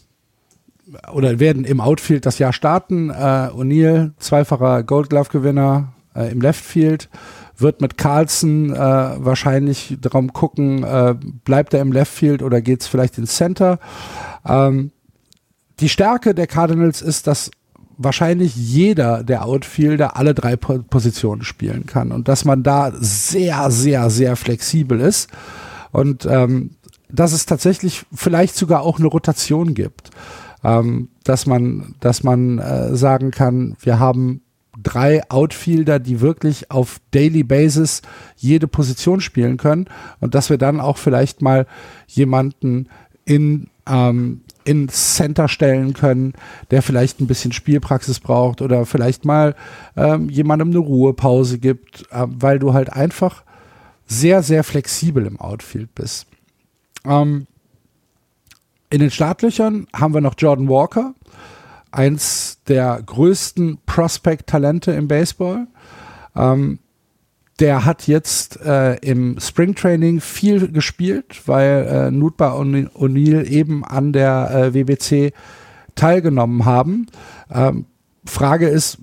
oder werden im Outfield das Jahr starten. Äh, O'Neill, zweifacher Gold Glove Gewinner äh, im Left Field, wird mit Carlson äh, wahrscheinlich darum gucken, äh, bleibt er im Left Field oder geht's vielleicht ins Center. Ähm, die Stärke der Cardinals ist, dass wahrscheinlich jeder der Outfielder alle drei po Positionen spielen kann und dass man da sehr, sehr, sehr flexibel ist und ähm, dass es tatsächlich vielleicht sogar auch eine Rotation gibt, ähm, dass man, dass man äh, sagen kann, wir haben drei Outfielder, die wirklich auf Daily Basis jede Position spielen können und dass wir dann auch vielleicht mal jemanden in ähm, ins Center stellen können, der vielleicht ein bisschen Spielpraxis braucht oder vielleicht mal ähm, jemandem eine Ruhepause gibt, äh, weil du halt einfach sehr, sehr flexibel im Outfield bist. Ähm, in den Startlöchern haben wir noch Jordan Walker, eins der größten Prospect-Talente im Baseball. Ähm, der hat jetzt äh, im Springtraining viel gespielt, weil äh, Nutba und O'Neill eben an der äh, WBC teilgenommen haben. Ähm, Frage ist,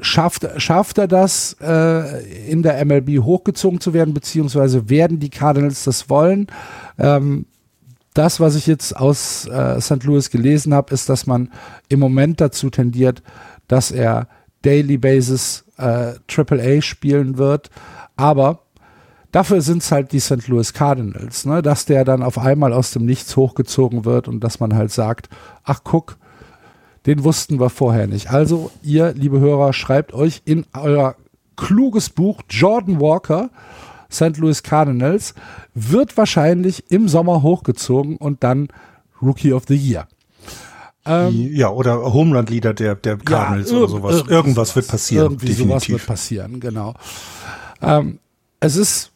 schafft, schafft er das, äh, in der MLB hochgezogen zu werden, beziehungsweise werden die Cardinals das wollen? Ähm, das, was ich jetzt aus äh, St. Louis gelesen habe, ist, dass man im Moment dazu tendiert, dass er Daily Basis äh, AAA spielen wird. Aber dafür sind es halt die St. Louis Cardinals, ne? dass der dann auf einmal aus dem Nichts hochgezogen wird und dass man halt sagt, ach guck, den wussten wir vorher nicht. Also ihr, liebe Hörer, schreibt euch in euer kluges Buch Jordan Walker, St. Louis Cardinals, wird wahrscheinlich im Sommer hochgezogen und dann Rookie of the Year. Die- ja, oder Home Run Leader der, der Cardinals Ja, oder sowas. irgendwie Irgendwas wird passieren. Irgendwie sowas wird passieren, genau. Ähm, es ist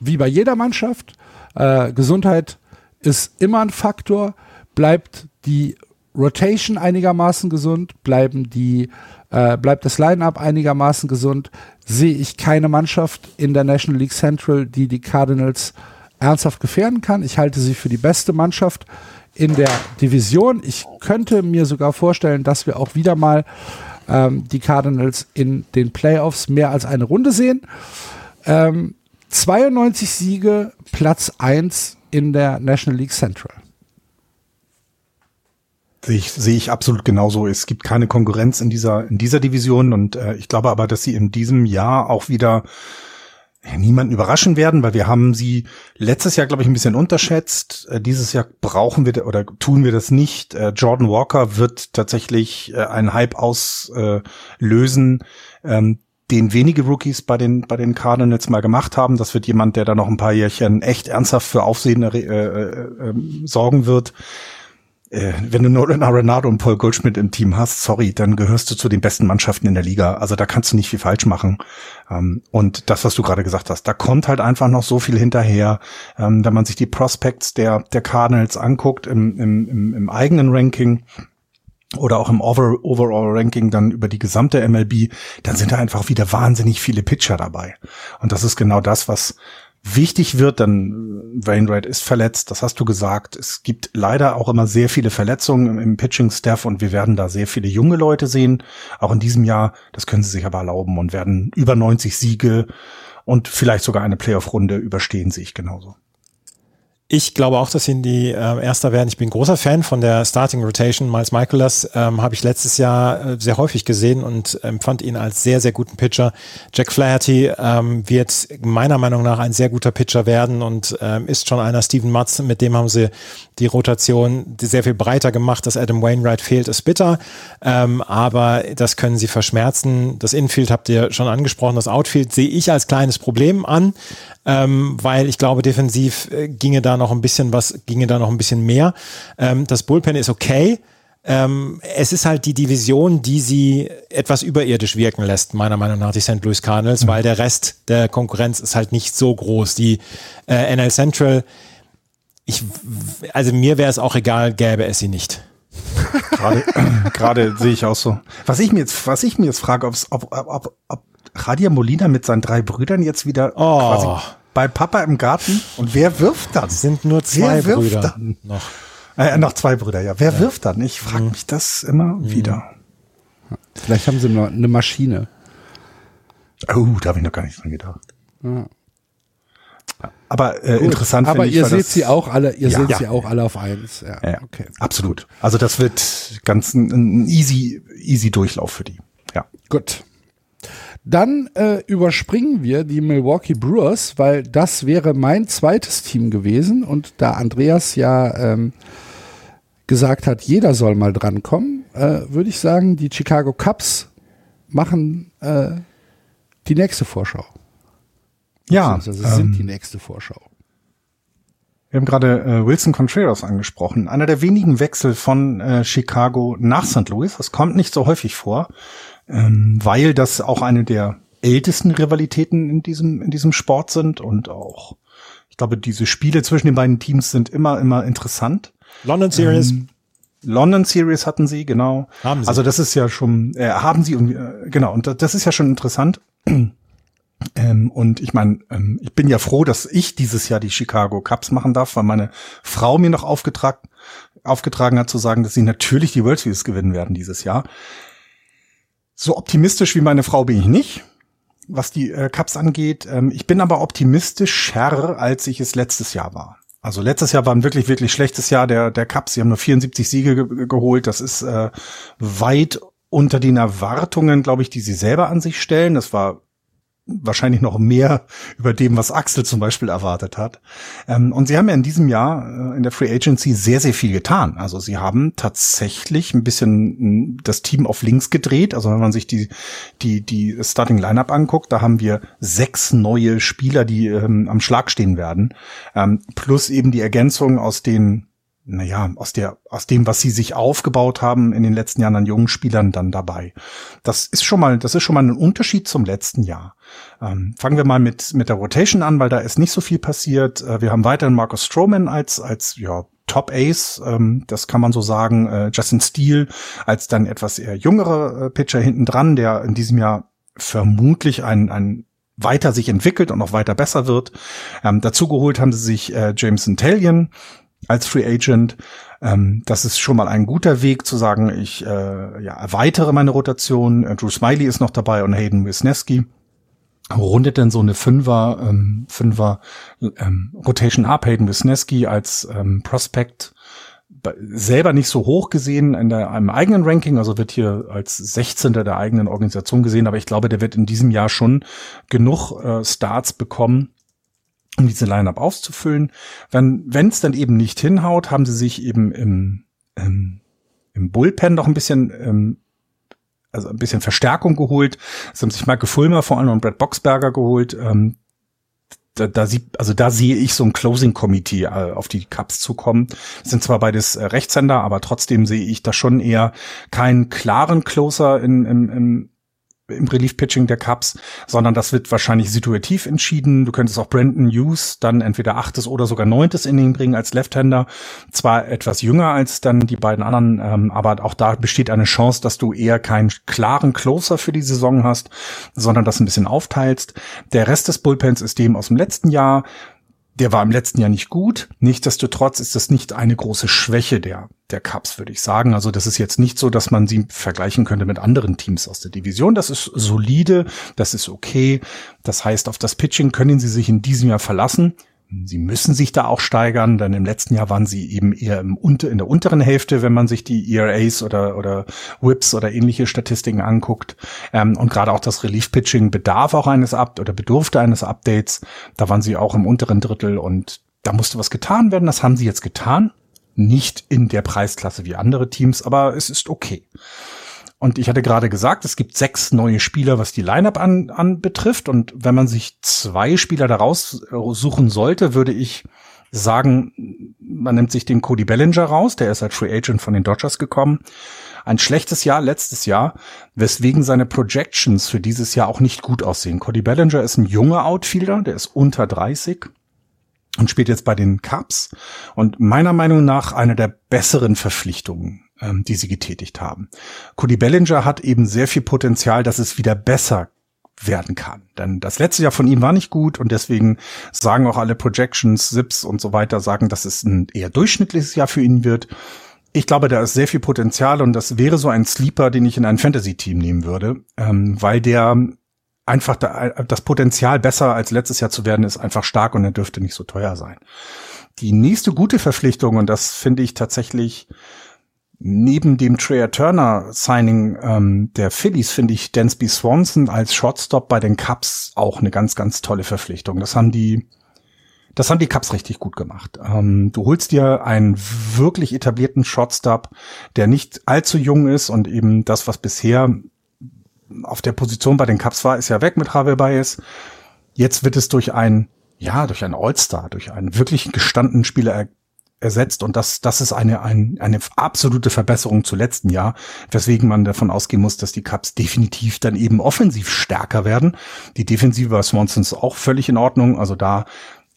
wie bei jeder Mannschaft, äh, Gesundheit ist immer ein Faktor. Bleibt die Rotation einigermaßen gesund, bleiben die, äh, bleibt das Line-up einigermaßen gesund, sehe ich keine Mannschaft in der National League Central, die die Cardinals ernsthaft gefährden kann. Ich halte sie für die beste Mannschaft in der Division. Ich könnte mir sogar vorstellen, dass wir auch wieder mal ähm, die Cardinals in den Playoffs mehr als eine Runde sehen. Ähm, 92 Siege, Platz 1 in der National League Central. Sehe ich, sehe ich absolut genauso. Es gibt keine Konkurrenz in dieser, in dieser Division und äh, ich glaube aber, dass sie in diesem Jahr auch wieder niemanden überraschen werden, weil wir haben sie letztes Jahr, glaube ich, ein bisschen unterschätzt. Äh, dieses Jahr brauchen wir oder tun wir das nicht. Äh, Jordan Walker wird tatsächlich äh, einen Hype auslösen, ähm, den wenige Rookies bei den bei den Cardinals mal gemacht haben. Das wird jemand, der da noch ein paar Jährchen echt ernsthaft für Aufsehen äh, äh, äh, sorgen wird wenn du Nolan Arenado und Paul Goldschmidt im Team hast, sorry, dann gehörst du zu den besten Mannschaften in der Liga. Also da kannst du nicht viel falsch machen. Ähm, und das, was du gerade gesagt hast, da kommt halt einfach noch so viel hinterher. Ähm, wenn man sich die Prospects der, der Cardinals anguckt im, im, im, eigenen Ranking, oder auch im Over Overall Ranking dann über die gesamte MLB, dann sind da einfach wieder wahnsinnig viele Pitcher dabei. Und das ist genau das, was wichtig wird, dann Wainwright ist verletzt, das hast du gesagt. Es gibt leider auch immer sehr viele Verletzungen im, Pitching-Staff und wir werden da sehr viele junge Leute sehen, auch in diesem Jahr. Das können sie sich aber erlauben und werden über 90 Siege und vielleicht sogar eine Playoff-Runde überstehen, sehe ich genauso. Ich glaube auch, dass sie in die äh, Erster werden. Ich bin großer Fan von der Starting Rotation. Miles Michaelas ähm, habe ich letztes Jahr äh, sehr häufig gesehen und empfand ihn als sehr, sehr guten Pitcher. Jack Flaherty ähm, wird meiner Meinung nach ein sehr guter Pitcher werden und ähm, ist schon einer. Steven Matz, mit dem haben sie die Rotation sehr viel breiter gemacht. Dass Adam Wainwright fehlt, ist bitter, ähm, aber das können sie verschmerzen. Das Infield habt ihr schon angesprochen. Das Outfield sehe ich als kleines Problem an ähm, weil ich glaube, defensiv äh, ginge da noch ein bisschen was, ginge da noch ein bisschen mehr. Ähm, das Bullpen ist okay. Ähm, es ist halt die Division, die sie etwas überirdisch wirken lässt, meiner Meinung nach, die St. Louis Cardinals, mhm. weil der Rest der Konkurrenz ist halt nicht so groß. Die äh, NL Central, ich, also mir wäre es auch egal, gäbe es sie nicht. Gerade, gerade sehe ich auch so. Was ich mir jetzt, was ich mir jetzt frage, ob, ob, ob, ob Radia Molina mit seinen drei Brüdern jetzt wieder oh. quasi bei Papa im Garten und wer wirft dann? Es sind nur zwei wer Brüder dann? noch. Äh, noch zwei Brüder, ja. Wer ja. wirft dann? Ich frage mhm. mich das immer mhm. wieder. Vielleicht haben sie noch eine Maschine. Oh, da habe ich noch gar nicht dran gedacht. Ja. Aber äh, interessant Aber ich, ihr seht sie auch alle, ihr ja, seht ja. sie auch alle auf eins. Ja, ja, okay. Absolut. Also das wird ganz ein, ein easy, easy Durchlauf für die. Ja. Gut. Dann äh, überspringen wir die Milwaukee Brewers, weil das wäre mein zweites Team gewesen. Und da Andreas ja ähm, gesagt hat, jeder soll mal drankommen, äh, würde ich sagen, die Chicago Cubs machen äh, die nächste Vorschau. Ja. Also sind ähm, die nächste Vorschau. Wir haben gerade äh, Wilson Contreras angesprochen. Einer der wenigen Wechsel von äh, Chicago nach St. Louis. Das kommt nicht so häufig vor ähm, weil das auch eine der ältesten Rivalitäten in diesem, in diesem Sport sind und auch, ich glaube, diese Spiele zwischen den beiden Teams sind immer, immer interessant. London Series. Ähm, London Series hatten sie, genau. Haben sie. Also das ist ja schon, äh, haben sie, und, äh, genau, und das ist ja schon interessant. Ähm, und ich meine, ähm, ich bin ja froh, dass ich dieses Jahr die Chicago Cubs machen darf, weil meine Frau mir noch aufgetragen, aufgetragen hat zu sagen, dass sie natürlich die World Series gewinnen werden dieses Jahr. So optimistisch wie meine Frau bin ich nicht, was die äh, Cups angeht. Ähm, ich bin aber optimistischer, als ich es letztes Jahr war. Also letztes Jahr war ein wirklich, wirklich schlechtes Jahr der, der Cups. Sie haben nur 74 Siege ge geholt. Das ist äh, weit unter den Erwartungen, glaube ich, die sie selber an sich stellen. Das war wahrscheinlich noch mehr über dem, was Axel zum Beispiel erwartet hat. Ähm, und sie haben ja in diesem Jahr äh, in der Free Agency sehr, sehr viel getan. Also sie haben tatsächlich ein bisschen das Team auf links gedreht. Also wenn man sich die, die, die Starting Lineup anguckt, da haben wir sechs neue Spieler, die ähm, am Schlag stehen werden. Ähm, plus eben die Ergänzung aus den naja, aus der, aus dem, was sie sich aufgebaut haben in den letzten Jahren an jungen Spielern dann dabei. Das ist schon mal, das ist schon mal ein Unterschied zum letzten Jahr. Ähm, fangen wir mal mit, mit der Rotation an, weil da ist nicht so viel passiert. Äh, wir haben weiterhin Marcus Stroman als, als, ja, Top Ace, ähm, das kann man so sagen, äh, Justin Steele als dann etwas eher jüngere äh, Pitcher hinten dran, der in diesem Jahr vermutlich ein, ein weiter sich entwickelt und noch weiter besser wird. Ähm, dazu geholt haben sie sich äh, Jameson Talion, als Free Agent. Ähm, das ist schon mal ein guter Weg zu sagen, ich äh, ja, erweitere meine Rotation. Äh, Drew Smiley ist noch dabei und Hayden Wisniewski. Rundet denn so eine Fünfer, ähm, Fünfer ähm, Rotation ab, Hayden Wisniewski als ähm, Prospect selber nicht so hoch gesehen in der, einem eigenen Ranking, also wird hier als 16. der eigenen Organisation gesehen, aber ich glaube, der wird in diesem Jahr schon genug äh, Starts bekommen, um diese Lineup auszufüllen. Wenn es dann eben nicht hinhaut, haben sie sich eben im, im, im Bullpen noch ein bisschen ähm, also ein bisschen Verstärkung geholt. Sie haben sich Michael Fulmer vor allem und Brad Boxberger geholt. Ähm, da, da sieht, also da sehe ich so ein Closing Committee äh, auf die Cups zukommen. Das sind zwar beides äh, Rechtshänder, aber trotzdem sehe ich da schon eher keinen klaren Closer in, im, im, im Relief-Pitching der Cups, sondern das wird wahrscheinlich situativ entschieden. Du könntest auch Brandon Hughes dann entweder achtes oder sogar neuntes Inning bringen als Left-Hander. Zwar etwas jünger als dann die beiden anderen, ähm, aber auch da besteht eine Chance, dass du eher keinen klaren Closer für die Saison hast, sondern das ein bisschen aufteilst. Der Rest des Bullpens ist dem aus dem letzten Jahr der war im letzten Jahr nicht gut. Nichtsdestotrotz ist das nicht eine große Schwäche der, der Cups, würde ich sagen. Also das ist jetzt nicht so, dass man sie vergleichen könnte mit anderen Teams aus der Division. Das ist solide, das ist okay. Das heißt, auf das Pitching können sie sich in diesem Jahr verlassen. Sie müssen sich da auch steigern, denn im letzten Jahr waren sie eben eher im unter, in der unteren Hälfte, wenn man sich die ERAs oder, oder Whips oder ähnliche Statistiken anguckt. Ähm, und gerade auch das Relief-Pitching bedarf auch eines Up oder bedurfte eines Updates. Da waren sie auch im unteren Drittel und da musste was getan werden. Das haben sie jetzt getan. Nicht in der Preisklasse wie andere Teams, aber es ist okay. Und ich hatte gerade gesagt, es gibt sechs neue Spieler, was die Lineup an, an betrifft. Und wenn man sich zwei Spieler daraus suchen sollte, würde ich sagen, man nimmt sich den Cody Bellinger raus, der ist als Free Agent von den Dodgers gekommen. Ein schlechtes Jahr letztes Jahr, weswegen seine Projections für dieses Jahr auch nicht gut aussehen. Cody Bellinger ist ein junger Outfielder, der ist unter 30 und spielt jetzt bei den Cubs und meiner Meinung nach eine der besseren Verpflichtungen ähm, die sie getätigt haben. Cody Bellinger hat eben sehr viel Potenzial, dass es wieder besser werden kann. Denn das letzte Jahr von ihm war nicht gut und deswegen sagen auch alle Projections, SIPs und so weiter, sagen, dass es ein eher durchschnittliches Jahr für ihn wird. Ich glaube, da ist sehr viel Potenzial und das wäre so ein Sleeper, den ich in ein Fantasy-Team nehmen würde, ähm, weil der einfach da, das Potenzial besser als letztes Jahr zu werden ist einfach stark und er dürfte nicht so teuer sein. Die nächste gute Verpflichtung und das finde ich tatsächlich neben dem Trey Turner Signing ähm, der Phillies finde ich Dansby Swanson als Shortstop bei den Cubs auch eine ganz ganz tolle Verpflichtung. Das haben die das haben die Cubs richtig gut gemacht. Ähm, du holst dir einen wirklich etablierten Shortstop, der nicht allzu jung ist und eben das, was bisher auf der Position bei den Cubs war, ist ja weg mit Javier Baez. Jetzt wird es durch ein ja, durch einen All-Star, durch einen wirklich gestandenen Spieler ersetzt und das, das ist eine, ein, eine absolute Verbesserung zu letzten Jahr, weswegen man davon ausgehen muss, dass die Cups definitiv dann eben offensiv stärker werden. Die Defensive bei Swansons auch völlig in Ordnung, also da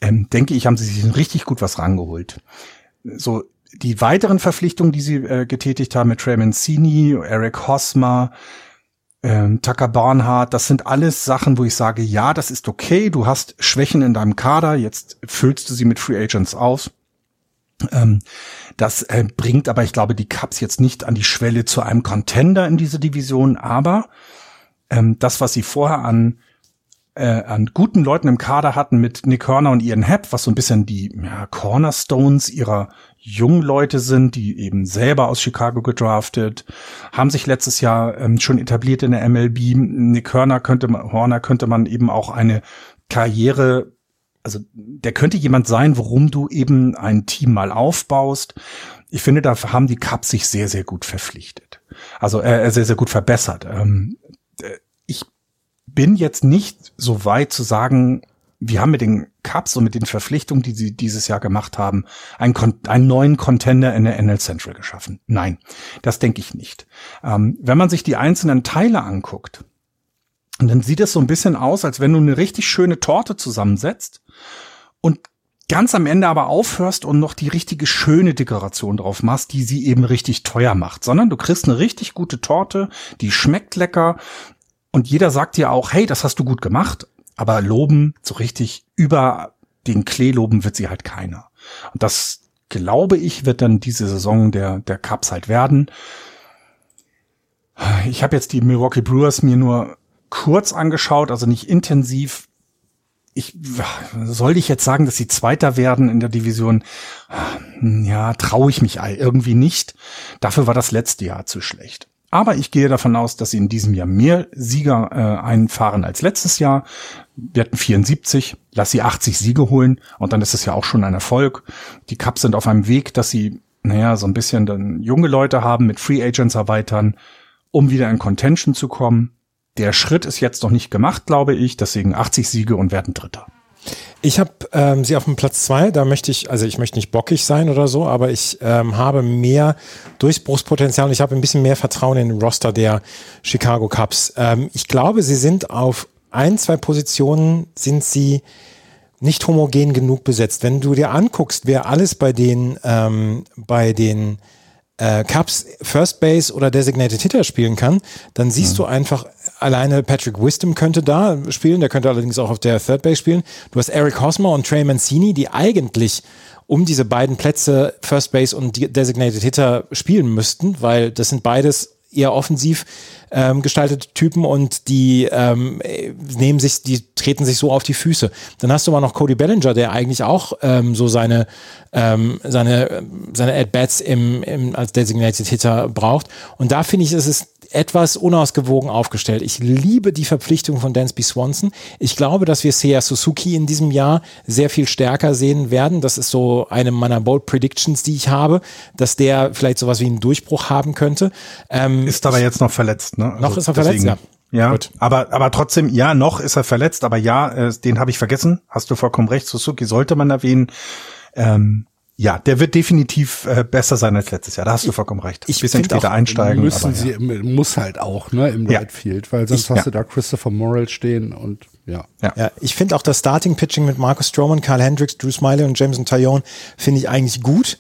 ähm, denke ich, haben sie sich richtig gut was rangeholt. So, die weiteren Verpflichtungen, die sie äh, getätigt haben mit Trey Mancini, Eric Hosmer, ähm, Tucker Barnhart, das sind alles Sachen, wo ich sage, ja, das ist okay, du hast Schwächen in deinem Kader, jetzt füllst du sie mit Free Agents aus. Ähm, das äh, bringt aber, ich glaube, die Cups jetzt nicht an die Schwelle zu einem Contender in diese Division, aber ähm, das, was sie vorher an äh, an guten Leuten im Kader hatten mit Nick Horner und Ian Happ, was so ein bisschen die ja, Cornerstones ihrer jungen Leute sind, die eben selber aus Chicago gedraftet, haben sich letztes Jahr ähm, schon etabliert in der MLB. Nick Horner könnte man, Horner könnte man eben auch eine Karriere also der könnte jemand sein, worum du eben ein Team mal aufbaust. Ich finde, da haben die Cups sich sehr, sehr gut verpflichtet. Also äh, sehr, sehr gut verbessert. Ähm, äh, ich bin jetzt nicht so weit zu sagen, wir haben mit den Cups und mit den Verpflichtungen, die sie dieses Jahr gemacht haben, einen, einen neuen Contender in der NL Central geschaffen. Nein, das denke ich nicht. Ähm, wenn man sich die einzelnen Teile anguckt, und dann sieht es so ein bisschen aus, als wenn du eine richtig schöne Torte zusammensetzt und ganz am Ende aber aufhörst und noch die richtige schöne Dekoration drauf machst, die sie eben richtig teuer macht, sondern du kriegst eine richtig gute Torte, die schmeckt lecker und jeder sagt dir auch, hey, das hast du gut gemacht, aber loben, so richtig über den Klee loben wird sie halt keiner. Und das glaube ich, wird dann diese Saison der, der Cups halt werden. Ich habe jetzt die Milwaukee Brewers mir nur kurz angeschaut, also nicht intensiv ich soll ich jetzt sagen, dass sie Zweiter werden in der Division? Ja, traue ich mich irgendwie nicht. Dafür war das letzte Jahr zu schlecht. Aber ich gehe davon aus, dass sie in diesem Jahr mehr Sieger äh, einfahren als letztes Jahr. Wir hatten 74, lass sie 80 Siege holen und dann ist es ja auch schon ein Erfolg. Die Cups sind auf einem Weg, dass sie, naja, so ein bisschen dann junge Leute haben, mit Free Agents erweitern, um wieder in Contention zu kommen. Der Schritt ist jetzt noch nicht gemacht, glaube ich. Deswegen 80 Siege und werden Dritter. Ich habe ähm, sie auf dem Platz zwei. Da möchte ich, also ich möchte nicht bockig sein oder so, aber ich ähm, habe mehr Durchbruchspotenzial und ich habe ein bisschen mehr Vertrauen in den Roster der Chicago Cubs. Ähm, ich glaube, sie sind auf ein, zwei Positionen sind sie nicht homogen genug besetzt. Wenn du dir anguckst, wer alles bei den ähm, bei den äh, Cups First Base oder Designated Hitter spielen kann, dann siehst mhm. du einfach alleine Patrick Wisdom könnte da spielen, der könnte allerdings auch auf der Third Base spielen. Du hast Eric Hosmer und Trey Mancini, die eigentlich um diese beiden Plätze First Base und Designated Hitter spielen müssten, weil das sind beides eher offensiv ähm, gestaltete Typen und die ähm, nehmen sich, die treten sich so auf die Füße. Dann hast du aber noch Cody Bellinger, der eigentlich auch ähm, so seine ähm, seine seine At-Bats im, im, als Designated Hitter braucht. Und da finde ich, ist es etwas unausgewogen aufgestellt. Ich liebe die Verpflichtung von Dansby Swanson. Ich glaube, dass wir Seiya Suzuki in diesem Jahr sehr viel stärker sehen werden. Das ist so eine meiner Bold Predictions, die ich habe, dass der vielleicht sowas wie einen Durchbruch haben könnte. Ähm, ist aber jetzt noch verletzt, ne? Also noch ist er verletzt, deswegen. ja. Ja, Gut. aber aber trotzdem, ja, noch ist er verletzt, aber ja, äh, den habe ich vergessen. Hast du vollkommen recht. Suzuki sollte man erwähnen. Ähm, ja, der wird definitiv äh, besser sein als letztes Jahr. Da hast du vollkommen recht. Ich bisschen später auch, einsteigen. Müssen sie, ja. muss halt auch, ne, im ja. Right Field, weil sonst ich, hast ja. du da Christopher Morrell stehen und ja. Ja, ja ich finde auch das Starting Pitching mit Marcus Stroman, Carl Hendricks, Drew Smiley und Jameson Tyone finde ich eigentlich gut.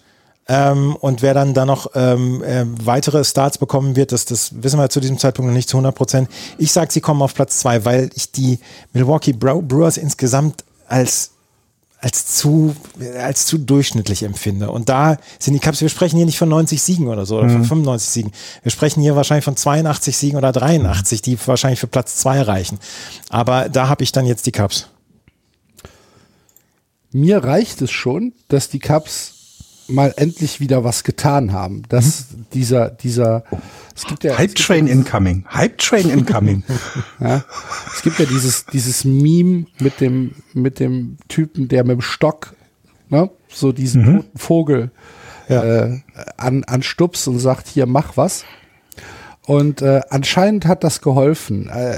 Ähm, und wer dann da noch ähm, äh, weitere Starts bekommen wird, das, das wissen wir zu diesem Zeitpunkt noch nicht zu 100 Prozent. Ich sage, sie kommen auf Platz zwei, weil ich die Milwaukee Brewers insgesamt als als zu, als zu durchschnittlich empfinde. Und da sind die Cups, wir sprechen hier nicht von 90 Siegen oder so, oder von 95 mhm. Siegen. Wir sprechen hier wahrscheinlich von 82 Siegen oder 83, die wahrscheinlich für Platz zwei reichen. Aber da habe ich dann jetzt die Cups. Mir reicht es schon, dass die Cups mal endlich wieder was getan haben. Dass mhm. dieser, dieser, es gibt ja. Hype Train incoming. Hype Train incoming. ja, es gibt ja dieses, dieses Meme mit dem, mit dem Typen, der mit dem Stock, ne, so diesen mhm. toten Vogel, ja. äh, an, an Stups und sagt, hier, mach was. Und äh, anscheinend hat das geholfen. Äh,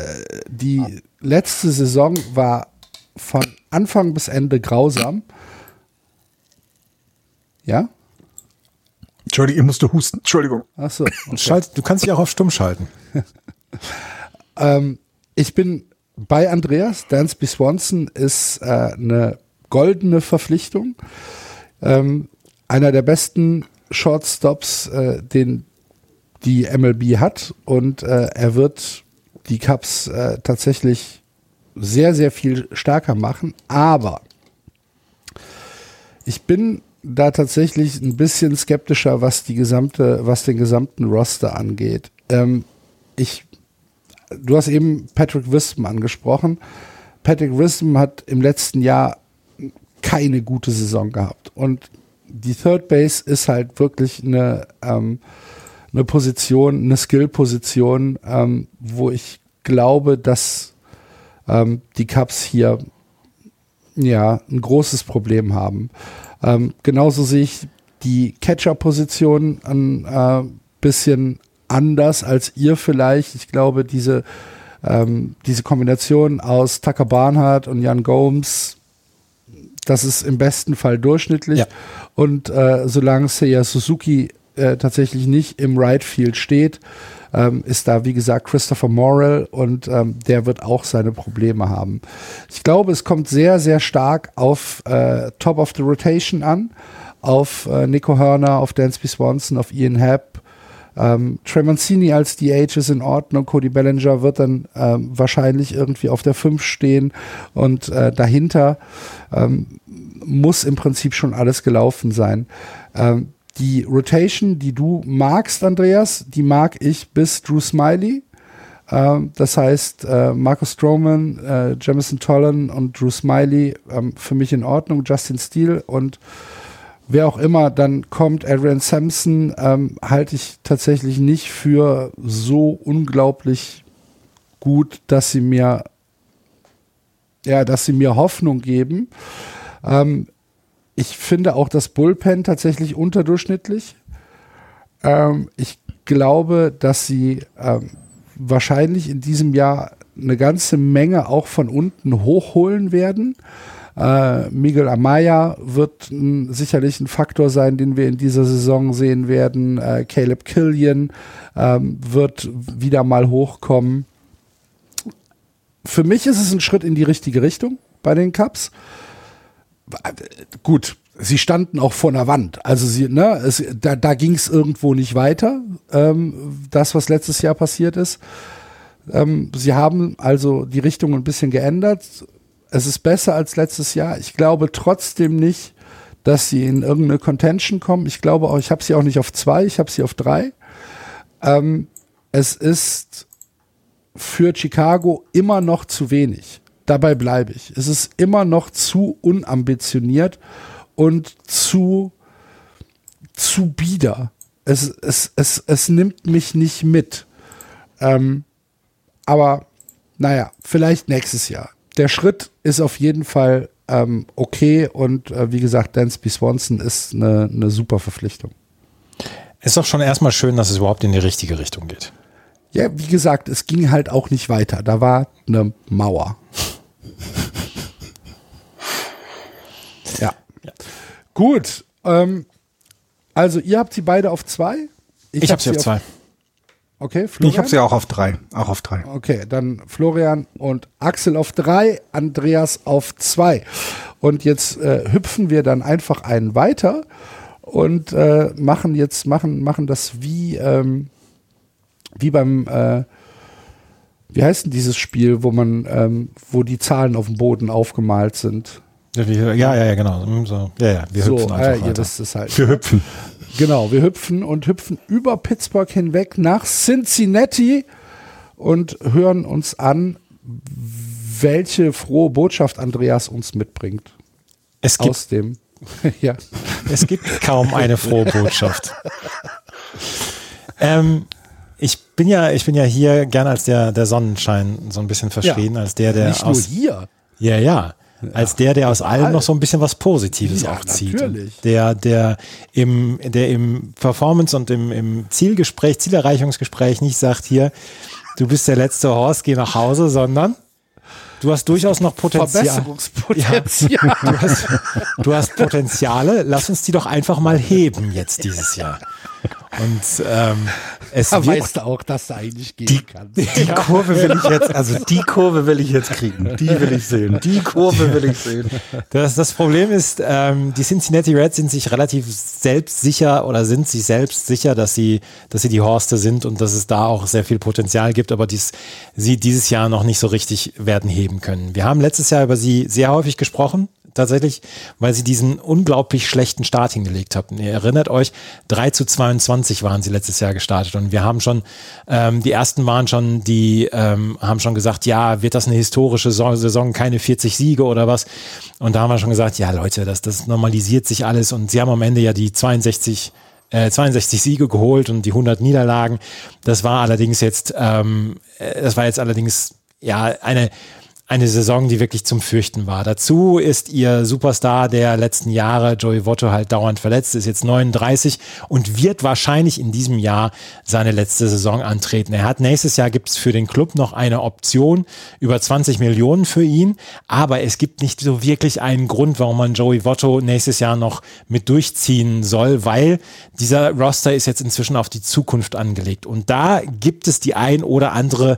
die letzte Saison war von Anfang bis Ende grausam. Ja? Entschuldigung, ich musste husten. Entschuldigung. Ach so. Okay. Schalt, du kannst dich auch auf stumm schalten. ähm, ich bin bei Andreas. Dansby Swanson ist äh, eine goldene Verpflichtung. Ähm, einer der besten Shortstops, äh, den die MLB hat. Und äh, er wird die Cups äh, tatsächlich sehr, sehr viel stärker machen. Aber ich bin da tatsächlich ein bisschen skeptischer, was die gesamte, was den gesamten Roster angeht. Ähm, ich, du hast eben Patrick Wisdom angesprochen. Patrick Wisdom hat im letzten Jahr keine gute Saison gehabt und die Third Base ist halt wirklich eine, ähm, eine Position, eine Skill-Position, ähm, wo ich glaube, dass ähm, die Cubs hier ja ein großes Problem haben. Ähm, genauso sehe ich die Catcher-Position ein äh, bisschen anders als ihr vielleicht. Ich glaube, diese, ähm, diese Kombination aus Tucker Barnhart und Jan Gomes, das ist im besten Fall durchschnittlich. Ja. Und äh, solange Seiya Suzuki äh, tatsächlich nicht im Right Field steht, ähm, ist da, wie gesagt, Christopher Morrell und ähm, der wird auch seine Probleme haben. Ich glaube, es kommt sehr, sehr stark auf äh, Top of the Rotation an, auf äh, Nico Hörner, auf Dansby Swanson, auf Ian Happ. Ähm, Trey Mancini als DH ist in Ordnung. Cody Bellinger wird dann ähm, wahrscheinlich irgendwie auf der 5 stehen und äh, dahinter ähm, muss im Prinzip schon alles gelaufen sein. Ähm, die Rotation, die du magst, Andreas, die mag ich bis Drew Smiley. Ähm, das heißt, äh, Marcus Stroman, äh, Jamison Tollan und Drew Smiley ähm, für mich in Ordnung, Justin Steele und wer auch immer dann kommt, Adrian Sampson, ähm, halte ich tatsächlich nicht für so unglaublich gut, dass sie mir ja, dass sie mir Hoffnung geben. Ähm, ich finde auch das Bullpen tatsächlich unterdurchschnittlich. Ähm, ich glaube, dass sie ähm, wahrscheinlich in diesem Jahr eine ganze Menge auch von unten hochholen werden. Äh, Miguel Amaya wird n, sicherlich ein Faktor sein, den wir in dieser Saison sehen werden. Äh, Caleb Killian ähm, wird wieder mal hochkommen. Für mich ist es ein Schritt in die richtige Richtung bei den Cups. Gut, sie standen auch vor einer Wand. Also sie, ne, es, da, da ging es irgendwo nicht weiter. Ähm, das, was letztes Jahr passiert ist. Ähm, sie haben also die Richtung ein bisschen geändert. Es ist besser als letztes Jahr. Ich glaube trotzdem nicht, dass sie in irgendeine Contention kommen. Ich glaube auch, ich habe sie auch nicht auf zwei, ich habe sie auf drei. Ähm, es ist für Chicago immer noch zu wenig. Dabei bleibe ich. Es ist immer noch zu unambitioniert und zu, zu bieder. Es, es, es, es nimmt mich nicht mit. Ähm, aber naja, vielleicht nächstes Jahr. Der Schritt ist auf jeden Fall ähm, okay und äh, wie gesagt, Dansby Swanson ist eine, eine super Verpflichtung. Ist doch schon erstmal schön, dass es überhaupt in die richtige Richtung geht. Ja, wie gesagt, es ging halt auch nicht weiter. Da war eine Mauer. Ja. ja. Gut. Ähm, also ihr habt sie beide auf zwei. Ich, ich habe hab sie auf, auf zwei. Okay, Florian? Ich habe sie auch auf drei. Auch auf drei. Okay, dann Florian und Axel auf drei, Andreas auf zwei. Und jetzt äh, hüpfen wir dann einfach einen weiter und äh, machen jetzt machen machen das wie ähm, wie beim, äh, wie heißt denn dieses Spiel, wo man, ähm, wo die Zahlen auf dem Boden aufgemalt sind? Ja, ja, ja, genau. Hm, so, ja, ja, wir so, hüpfen einfach äh, ihr wisst es halt. Wir hüpfen. Genau, wir hüpfen und hüpfen über Pittsburgh hinweg nach Cincinnati und hören uns an, welche frohe Botschaft Andreas uns mitbringt. Es gibt, aus dem, ja. Es gibt kaum eine frohe Botschaft. ähm, ich bin ja, ich bin ja hier gern als der, der Sonnenschein so ein bisschen verschrien, ja, als der, der nicht aus. Nur hier. Ja, ja. Als der, der aus allem noch so ein bisschen was Positives ja, auch zieht. Natürlich. Der, der im, der im Performance und im, im Zielgespräch, Zielerreichungsgespräch nicht sagt hier, du bist der letzte Horst, geh nach Hause, sondern du hast durchaus noch Potenzial. Verbesserungspotenzial. Ja, du, hast, du hast Potenziale, lass uns die doch einfach mal heben jetzt dieses Jahr. Und ähm, es da weißt du auch, dass du eigentlich gehen die, kannst. Die Kurve will ich jetzt, also die Kurve will ich jetzt kriegen. Die will ich sehen. Die Kurve will ich sehen. Das, das Problem ist, ähm, die Cincinnati Reds sind sich relativ selbstsicher oder sind sich selbst sicher, dass sie, dass sie die Horste sind und dass es da auch sehr viel Potenzial gibt, aber dies, sie dieses Jahr noch nicht so richtig werden heben können. Wir haben letztes Jahr über sie sehr häufig gesprochen tatsächlich, weil sie diesen unglaublich schlechten Start hingelegt haben. Ihr erinnert euch, 3 zu 22 waren sie letztes Jahr gestartet und wir haben schon, ähm, die ersten waren schon, die ähm, haben schon gesagt, ja, wird das eine historische Saison, keine 40 Siege oder was? Und da haben wir schon gesagt, ja Leute, das, das normalisiert sich alles und sie haben am Ende ja die 62 äh, 62 Siege geholt und die 100 Niederlagen. Das war allerdings jetzt, ähm, äh, das war jetzt allerdings ja eine eine Saison, die wirklich zum Fürchten war. Dazu ist ihr Superstar der letzten Jahre, Joey Votto, halt dauernd verletzt, ist jetzt 39 und wird wahrscheinlich in diesem Jahr seine letzte Saison antreten. Er hat nächstes Jahr gibt es für den Club noch eine Option über 20 Millionen für ihn, aber es gibt nicht so wirklich einen Grund, warum man Joey Votto nächstes Jahr noch mit durchziehen soll, weil dieser Roster ist jetzt inzwischen auf die Zukunft angelegt und da gibt es die ein oder andere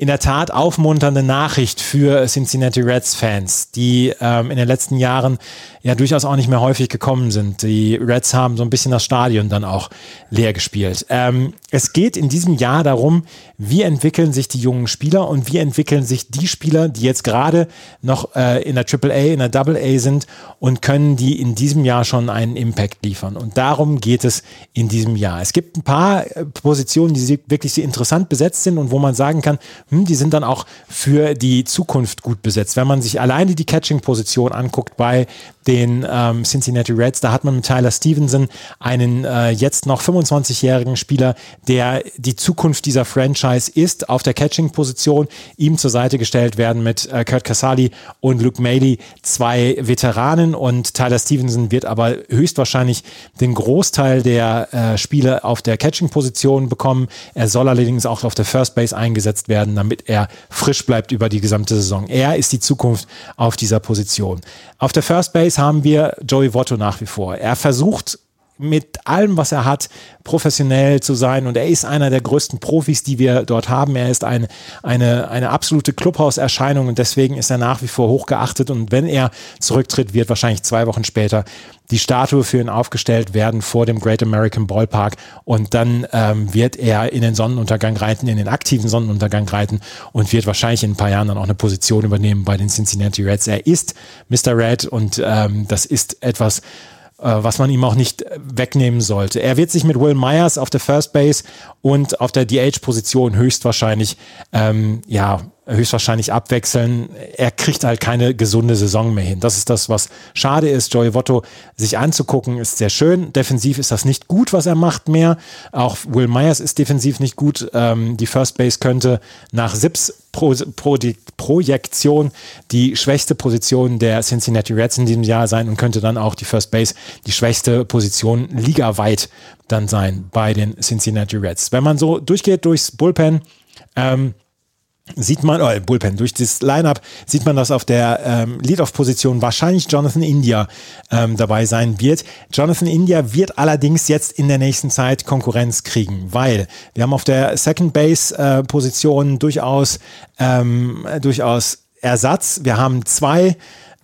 in der Tat aufmunternde Nachricht für Cincinnati Reds Fans, die ähm, in den letzten Jahren ja durchaus auch nicht mehr häufig gekommen sind. Die Reds haben so ein bisschen das Stadion dann auch leer gespielt. Ähm, es geht in diesem Jahr darum, wie entwickeln sich die jungen Spieler und wie entwickeln sich die Spieler, die jetzt gerade noch äh, in der AAA, in der AA sind und können die in diesem Jahr schon einen Impact liefern. Und darum geht es in diesem Jahr. Es gibt ein paar äh, Positionen, die wirklich sehr interessant besetzt sind und wo man sagen kann, hm, die sind dann auch für die Zukunft gut besetzt. Wenn man sich alleine die Catching-Position anguckt bei den ähm, Cincinnati Reds, da hat man mit Tyler Stevenson einen äh, jetzt noch 25-jährigen Spieler, der die Zukunft dieser Franchise ist, auf der Catching-Position. Ihm zur Seite gestellt werden mit äh, Kurt Casali und Luke Maley, zwei Veteranen und Tyler Stevenson wird aber höchstwahrscheinlich den Großteil der äh, Spiele auf der Catching-Position bekommen. Er soll allerdings auch auf der First Base eingesetzt werden, damit er frisch bleibt über die gesamte Saison. Er ist die Zukunft auf dieser Position. Auf der First Base haben wir Joey Votto nach wie vor. Er versucht mit allem, was er hat, professionell zu sein. Und er ist einer der größten Profis, die wir dort haben. Er ist ein, eine, eine absolute Clubhauserscheinung und deswegen ist er nach wie vor hochgeachtet. Und wenn er zurücktritt, wird wahrscheinlich zwei Wochen später die Statue für ihn aufgestellt werden vor dem Great American Ballpark. Und dann ähm, wird er in den Sonnenuntergang reiten, in den aktiven Sonnenuntergang reiten und wird wahrscheinlich in ein paar Jahren dann auch eine Position übernehmen bei den Cincinnati Reds. Er ist Mr. Red und ähm, das ist etwas, was man ihm auch nicht wegnehmen sollte. Er wird sich mit Will Myers auf der First Base und auf der DH-Position höchstwahrscheinlich ähm, ja höchstwahrscheinlich abwechseln. Er kriegt halt keine gesunde Saison mehr hin. Das ist das, was schade ist. Joey Votto sich anzugucken, ist sehr schön. Defensiv ist das nicht gut, was er macht mehr. Auch Will Myers ist defensiv nicht gut. Ähm, die First Base könnte nach Sips Pro, Pro, die Projektion die schwächste Position der Cincinnati Reds in diesem Jahr sein und könnte dann auch die First Base die schwächste Position ligaweit dann sein bei den Cincinnati Reds. Wenn man so durchgeht durchs Bullpen, ähm, sieht man, oh, Bullpen, durch das Lineup sieht man, dass auf der ähm, Lead-Off-Position wahrscheinlich Jonathan India ähm, dabei sein wird. Jonathan India wird allerdings jetzt in der nächsten Zeit Konkurrenz kriegen, weil wir haben auf der Second-Base-Position äh, durchaus, ähm, durchaus Ersatz. Wir haben zwei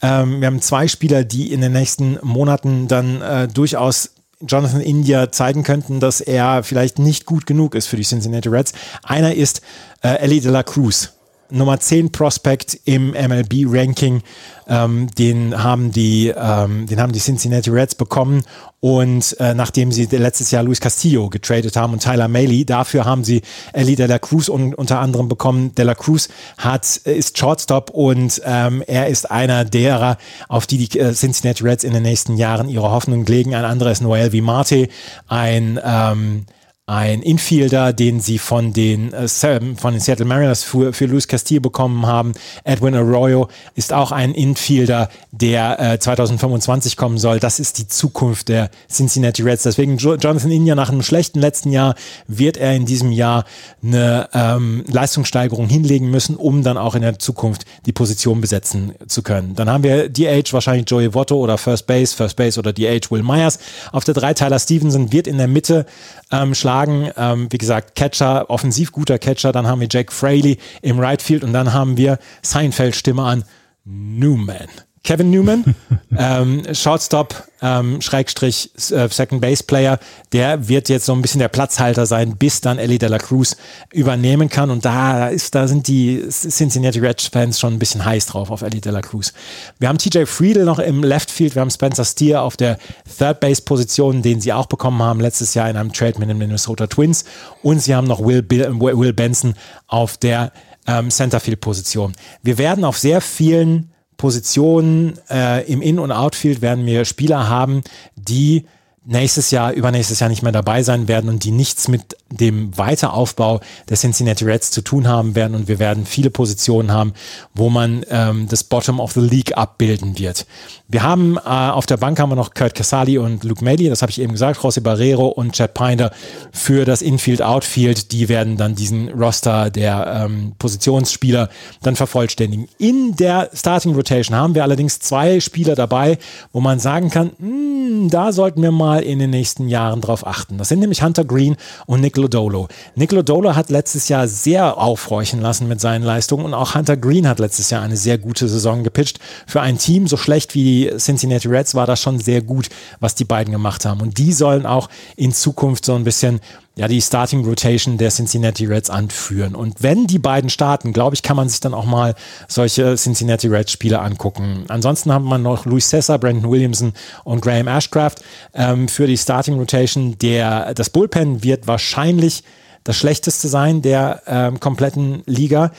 ähm, wir haben zwei Spieler, die in den nächsten Monaten dann äh, durchaus Jonathan India zeigen könnten, dass er vielleicht nicht gut genug ist für die Cincinnati Reds. Einer ist äh, Ellie de la Cruz. Nummer 10 Prospect im MLB-Ranking. Ähm, den, haben die, ähm, den haben die Cincinnati Reds bekommen. Und äh, nachdem sie letztes Jahr Luis Castillo getradet haben und Tyler Maley, dafür haben sie Ellie de la Cruz un unter anderem bekommen. De la Cruz hat, ist Shortstop und ähm, er ist einer derer, auf die die äh, Cincinnati Reds in den nächsten Jahren ihre Hoffnung legen. Ein anderer ist Noel Vimarte, ein ähm, ein Infielder, den sie von den, äh, von den Seattle Mariners für, für Luis Castillo bekommen haben. Edwin Arroyo ist auch ein Infielder, der äh, 2025 kommen soll. Das ist die Zukunft der Cincinnati Reds. Deswegen Jonathan India nach einem schlechten letzten Jahr wird er in diesem Jahr eine ähm, Leistungssteigerung hinlegen müssen, um dann auch in der Zukunft die Position besetzen zu können. Dann haben wir DH wahrscheinlich Joey Votto oder First Base, First Base oder DH Will Myers. Auf der drei Tyler Stevenson wird in der Mitte ähm, schlagen. Ähm, wie gesagt, Catcher, offensiv guter Catcher. Dann haben wir Jake Fraley im Right Field und dann haben wir Seinfeld Stimme an Newman. Kevin Newman, ähm, Shortstop, ähm, Schrägstrich, äh, Second Base Player, der wird jetzt so ein bisschen der Platzhalter sein, bis dann Ellie de la Cruz übernehmen kann. Und da ist, da sind die Cincinnati Reds Fans schon ein bisschen heiß drauf auf Ellie de la Cruz. Wir haben TJ Friedel noch im Left Field, wir haben Spencer Steer auf der Third Base Position, den sie auch bekommen haben letztes Jahr in einem Trade mit den Minnesota Twins. Und sie haben noch Will, Bill, Will Benson auf der ähm, Centerfield Position. Wir werden auf sehr vielen Positionen äh, im In- und Outfield werden wir Spieler haben, die nächstes Jahr, übernächstes Jahr nicht mehr dabei sein werden und die nichts mit dem Weiteraufbau der Cincinnati Reds zu tun haben werden. Und wir werden viele Positionen haben, wo man ähm, das Bottom of the League abbilden wird. Wir haben äh, auf der Bank haben wir noch Kurt Casali und Luke Maley, das habe ich eben gesagt, José Barrero und Chad Pinder für das Infield, Outfield. Die werden dann diesen Roster der ähm, Positionsspieler dann vervollständigen. In der Starting Rotation haben wir allerdings zwei Spieler dabei, wo man sagen kann, mh, hm, da sollten wir mal mal in den nächsten Jahren drauf achten. Das sind nämlich Hunter Green und Nick Lodolo. Nick Lodolo hat letztes Jahr sehr aufhorchen lassen mit seinen Leistungen und auch Hunter Green hat letztes Jahr eine sehr gute Saison gepitcht. Für ein Team so schlecht wie die Cincinnati Reds war das schon sehr gut, was die beiden gemacht haben. Und die sollen auch in Zukunft so ein bisschen ja, die Starting Rotation der Cincinnati Reds anführen. Und wenn die beiden starten, glaube ich, kann man sich dann auch mal solche Cincinnati Reds Spiele angucken. Ansonsten haben wir noch Luis Sessa, Brandon Williamson und Graham Ashcraft ähm, für die Starting Rotation. Der, das Bullpen wird wahrscheinlich das schlechteste sein der ähm, kompletten Liga.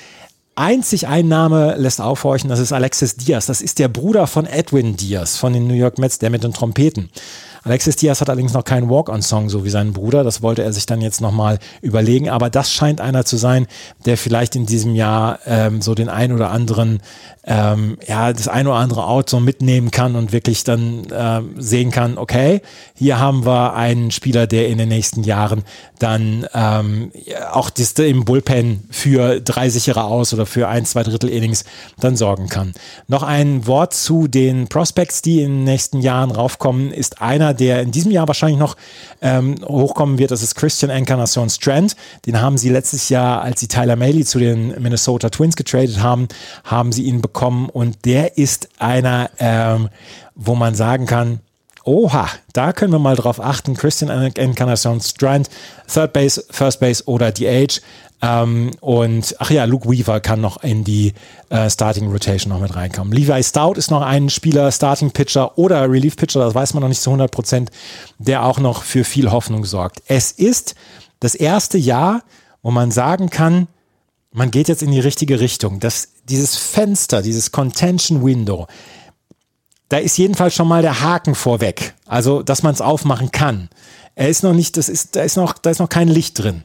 Einzig ein Name lässt aufhorchen, das ist Alexis Diaz. Das ist der Bruder von Edwin Diaz von den New York Mets, der mit den Trompeten. Alexis Diaz hat allerdings noch keinen Walk-on-Song, so wie sein Bruder. Das wollte er sich dann jetzt nochmal überlegen. Aber das scheint einer zu sein, der vielleicht in diesem Jahr ähm, so den ein oder anderen, ähm, ja, das ein oder andere Out so mitnehmen kann und wirklich dann ähm, sehen kann, okay, hier haben wir einen Spieler, der in den nächsten Jahren dann ähm, auch im Bullpen für drei sichere Aus oder für ein, zwei Drittel Innings dann sorgen kann. Noch ein Wort zu den Prospects, die in den nächsten Jahren raufkommen, ist einer, der in diesem Jahr wahrscheinlich noch ähm, hochkommen wird, das ist Christian Encarnacion Strand. Den haben sie letztes Jahr, als sie Tyler Maley zu den Minnesota Twins getradet haben, haben sie ihn bekommen und der ist einer, ähm, wo man sagen kann, Oha, da können wir mal drauf achten. Christian Encarnacion Strand, Third Base, First Base oder DH. Ähm, und ach ja, Luke Weaver kann noch in die äh, Starting Rotation noch mit reinkommen. Levi Stout ist noch ein Spieler, Starting Pitcher oder Relief Pitcher, das weiß man noch nicht zu 100 Prozent, der auch noch für viel Hoffnung sorgt. Es ist das erste Jahr, wo man sagen kann, man geht jetzt in die richtige Richtung. Das, dieses Fenster, dieses Contention Window, da ist jedenfalls schon mal der Haken vorweg. Also, dass man es aufmachen kann. Er ist noch nicht, das ist, da ist noch, da ist noch kein Licht drin.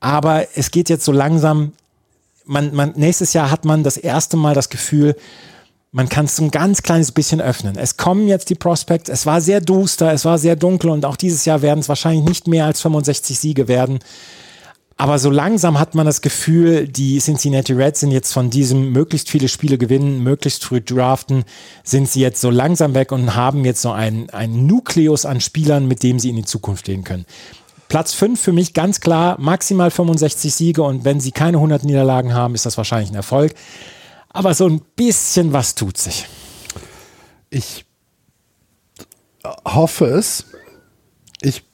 Aber es geht jetzt so langsam, man, man, nächstes Jahr hat man das erste Mal das Gefühl, man kann es so ein ganz kleines bisschen öffnen. Es kommen jetzt die Prospects, es war sehr duster, es war sehr dunkel und auch dieses Jahr werden es wahrscheinlich nicht mehr als 65 Siege werden. Aber so langsam hat man das Gefühl, die Cincinnati Reds sind jetzt von diesem möglichst viele Spiele gewinnen, möglichst früh draften, sind sie jetzt so langsam weg und haben jetzt so ein, ein Nukleus an Spielern, mit dem sie in die Zukunft gehen können. Platz 5 für mich ganz klar, maximal 65 Siege und wenn sie keine 100 Niederlagen haben, ist das wahrscheinlich ein Erfolg. Aber so ein bisschen was tut sich. Ich hoffe es. Ich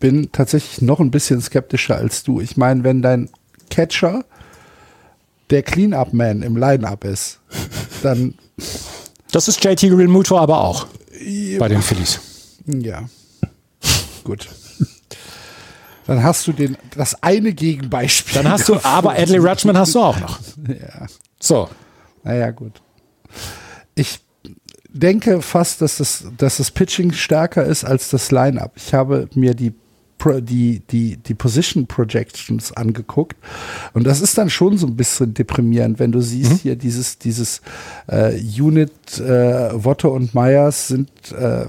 bin tatsächlich noch ein bisschen skeptischer als du. Ich meine, wenn dein Catcher der Clean-Up-Man im Line-Up ist, dann. Das ist JT Realmuto aber auch ja. bei den Phillies. Ja. Gut dann hast du den, das eine Gegenbeispiel. Dann hast du, aber Adley Rutschman hast du auch noch. Ja. So. Naja, gut. Ich denke fast, dass das, dass das Pitching stärker ist als das Line-Up. Ich habe mir die die, die, die Position Projections angeguckt. Und das ist dann schon so ein bisschen deprimierend, wenn du siehst, mhm. hier dieses, dieses äh, Unit, äh, Wotte und Myers sind äh,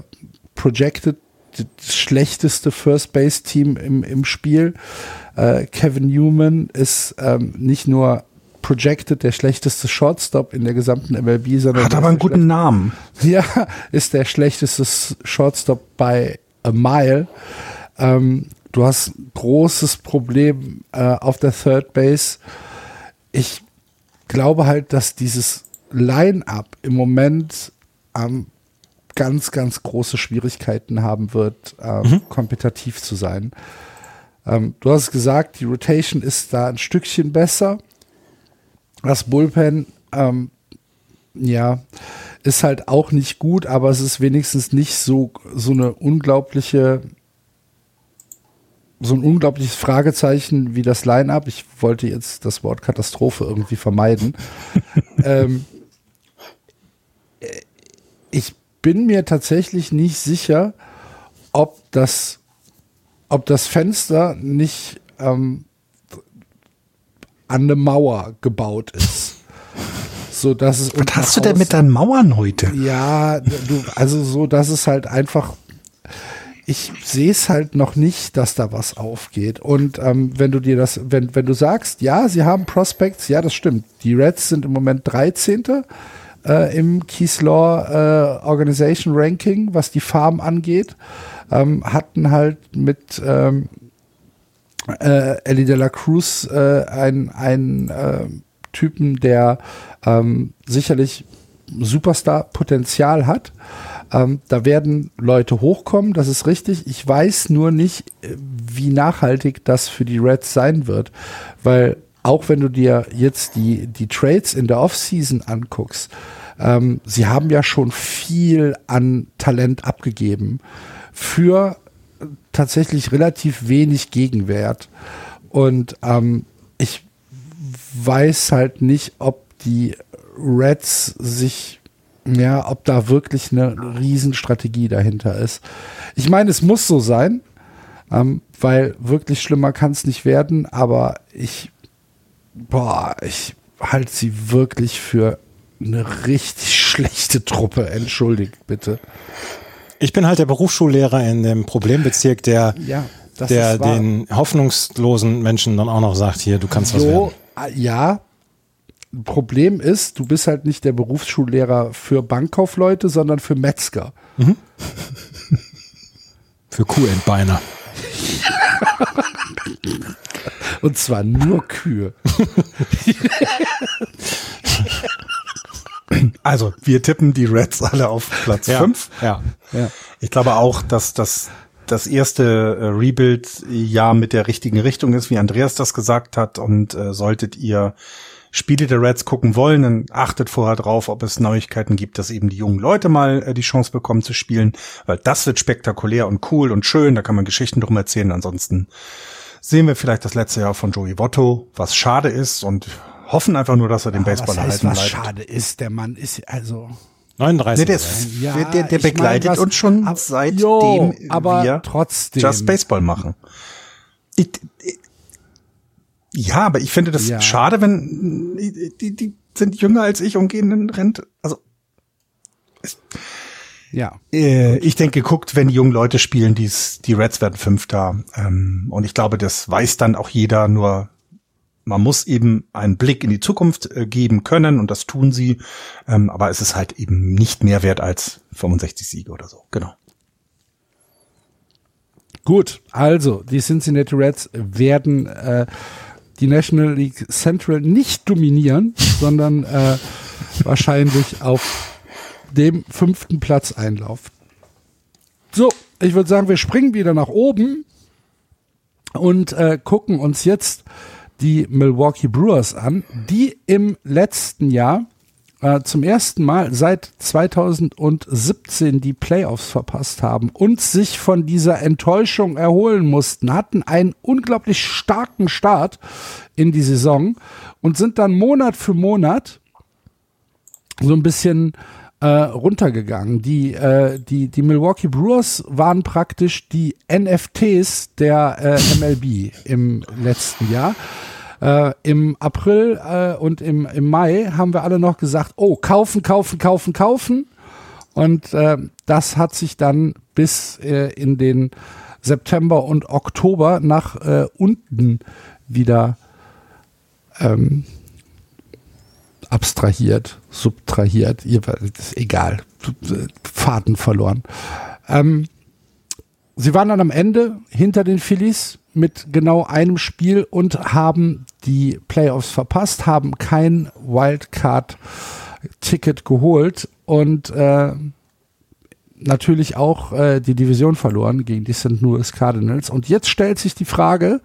projected das schlechteste First Base Team im, im Spiel. Äh, Kevin Newman ist ähm, nicht nur projected der schlechteste Shortstop in der gesamten MLB, sondern hat aber einen guten Namen. Ja, ist der schlechteste Shortstop bei a mile. Ähm, du hast großes Problem äh, auf der Third Base. Ich glaube halt, dass dieses Line-up im Moment am ganz, ganz große Schwierigkeiten haben wird, ähm, mhm. kompetitiv zu sein. Ähm, du hast gesagt, die Rotation ist da ein Stückchen besser. Das Bullpen, ähm, ja, ist halt auch nicht gut, aber es ist wenigstens nicht so, so eine unglaubliche, so ein unglaubliches Fragezeichen wie das Line-Up. Ich wollte jetzt das Wort Katastrophe irgendwie vermeiden. ähm, ich bin mir tatsächlich nicht sicher, ob das, ob das Fenster nicht ähm, an eine Mauer gebaut ist. So, dass es Was hast du denn mit deinen Mauern heute? Ja, du, also so, dass es halt einfach ich sehe es halt noch nicht, dass da was aufgeht. Und ähm, wenn du dir das, wenn, wenn du sagst, ja, sie haben Prospects, ja, das stimmt. Die Reds sind im Moment 13. äh, im Keys Law äh, Organization Ranking, was die Farm angeht. Ähm, hatten halt mit ähm, äh, Ellie de la Cruz äh, einen äh, Typen, der ähm, sicherlich Superstar-Potenzial hat. Ähm, da werden Leute hochkommen, das ist richtig. Ich weiß nur nicht, äh, wie nachhaltig das für die Reds sein wird, weil auch wenn du dir jetzt die, die Trades in der Offseason anguckst, ähm, sie haben ja schon viel an Talent abgegeben für tatsächlich relativ wenig Gegenwert. Und ähm, ich weiß halt nicht, ob die Reds sich, ja, ob da wirklich eine Riesenstrategie dahinter ist. Ich meine, es muss so sein, ähm, weil wirklich schlimmer kann es nicht werden, aber ich, boah, ich halte sie wirklich für eine richtig schlechte Truppe. Entschuldigt bitte. Ich bin halt der Berufsschullehrer in dem Problembezirk, der, Ja, der den hoffnungslosen Menschen dann auch noch sagt, hier, du kannst was werden. So, äh, ja. Problem ist, du bist halt nicht der Berufsschullehrer für Bankkaufleute, sondern für Metzger. Für Kuhentbeiner. Und zwar nur Kühe. Also, wir tippen die Reds alle auf Platz Ja. 5. Ja. Ja. Ich glaube auch, dass das das erste äh, Rebuild-Jahr mit der richtigen Richtung ist, wie Andreas das gesagt hat. Und äh, solltet ihr Spiele der Reds gucken wollen, dann achtet vorher drauf, ob es Neuigkeiten gibt, dass eben die jungen Leute mal äh, die Chance bekommen zu spielen, weil das wird spektakulär und cool und schön. Da kann man Geschichten drum erzählen. Ansonsten sehen wir vielleicht das letzte Jahr von Joey Votto, was schade ist und hoffen einfach nur, dass er den Baseball was heißt, erhalten was bleibt. schade ist, der Mann ist also. 39. Nee, der, ist, Ja, der, der begleitet was- uns schon ab- seitdem Jo, aber wir trotzdem. Just Baseball machen. Ich, ich, ja, aber ich finde das Ja. schade, wenn die, die sind jünger als ich und gehen in Rente. Also Ja. äh, ich denke, guckt, wenn die jungen Leute spielen, die's, die Reds werden Fünfter. Ähm, und ich glaube, das weiß dann auch jeder, nur man muss eben einen Blick in die Zukunft äh, geben können und das tun sie. Ähm, aber es ist halt eben nicht mehr wert als 65 Siege oder so. Genau. Gut, also die Cincinnati Reds werden äh, die National League Central nicht dominieren, sondern äh, wahrscheinlich auf dem fünften Platz einlaufen. So, ich würde sagen, wir springen wieder nach oben und äh, gucken uns jetzt die Milwaukee Brewers an, die im letzten Jahr äh, zum ersten Mal seit 2017 die Playoffs verpasst haben und sich von dieser Enttäuschung erholen mussten, hatten einen unglaublich starken Start in die Saison und sind dann Monat für Monat so ein bisschen äh, runtergegangen. Die, äh, die, die Milwaukee Brewers waren praktisch die NFTs der äh, MLB im letzten Jahr. Äh, Im April äh, und im, im Mai haben wir alle noch gesagt, oh, kaufen, kaufen, kaufen, kaufen. Und äh, das hat sich dann bis äh, in den September und Oktober nach äh, unten wieder ähm, abstrahiert, subtrahiert, ist egal, Faden verloren. Ähm, sie waren dann am Ende hinter den Phillies mit genau einem Spiel und haben die Playoffs verpasst, haben kein Wildcard-Ticket geholt und äh, natürlich auch äh, die Division verloren gegen die St. Louis Cardinals. Und jetzt stellt sich die Frage,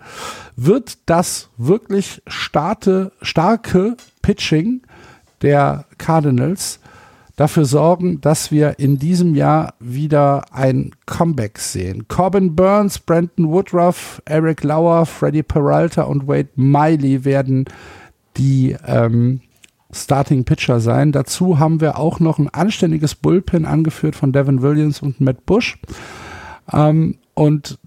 wird das wirklich starte, starke Pitching der Cardinals dafür sorgen, dass wir in diesem Jahr wieder ein Comeback sehen. Corbin Burns, Brandon Woodruff, Eric Lauer, Freddie Peralta und Wade Miley werden die ähm, Starting Pitcher sein. Dazu haben wir auch noch ein anständiges Bullpen angeführt von Devin Williams und Matt Bush. Ähm, und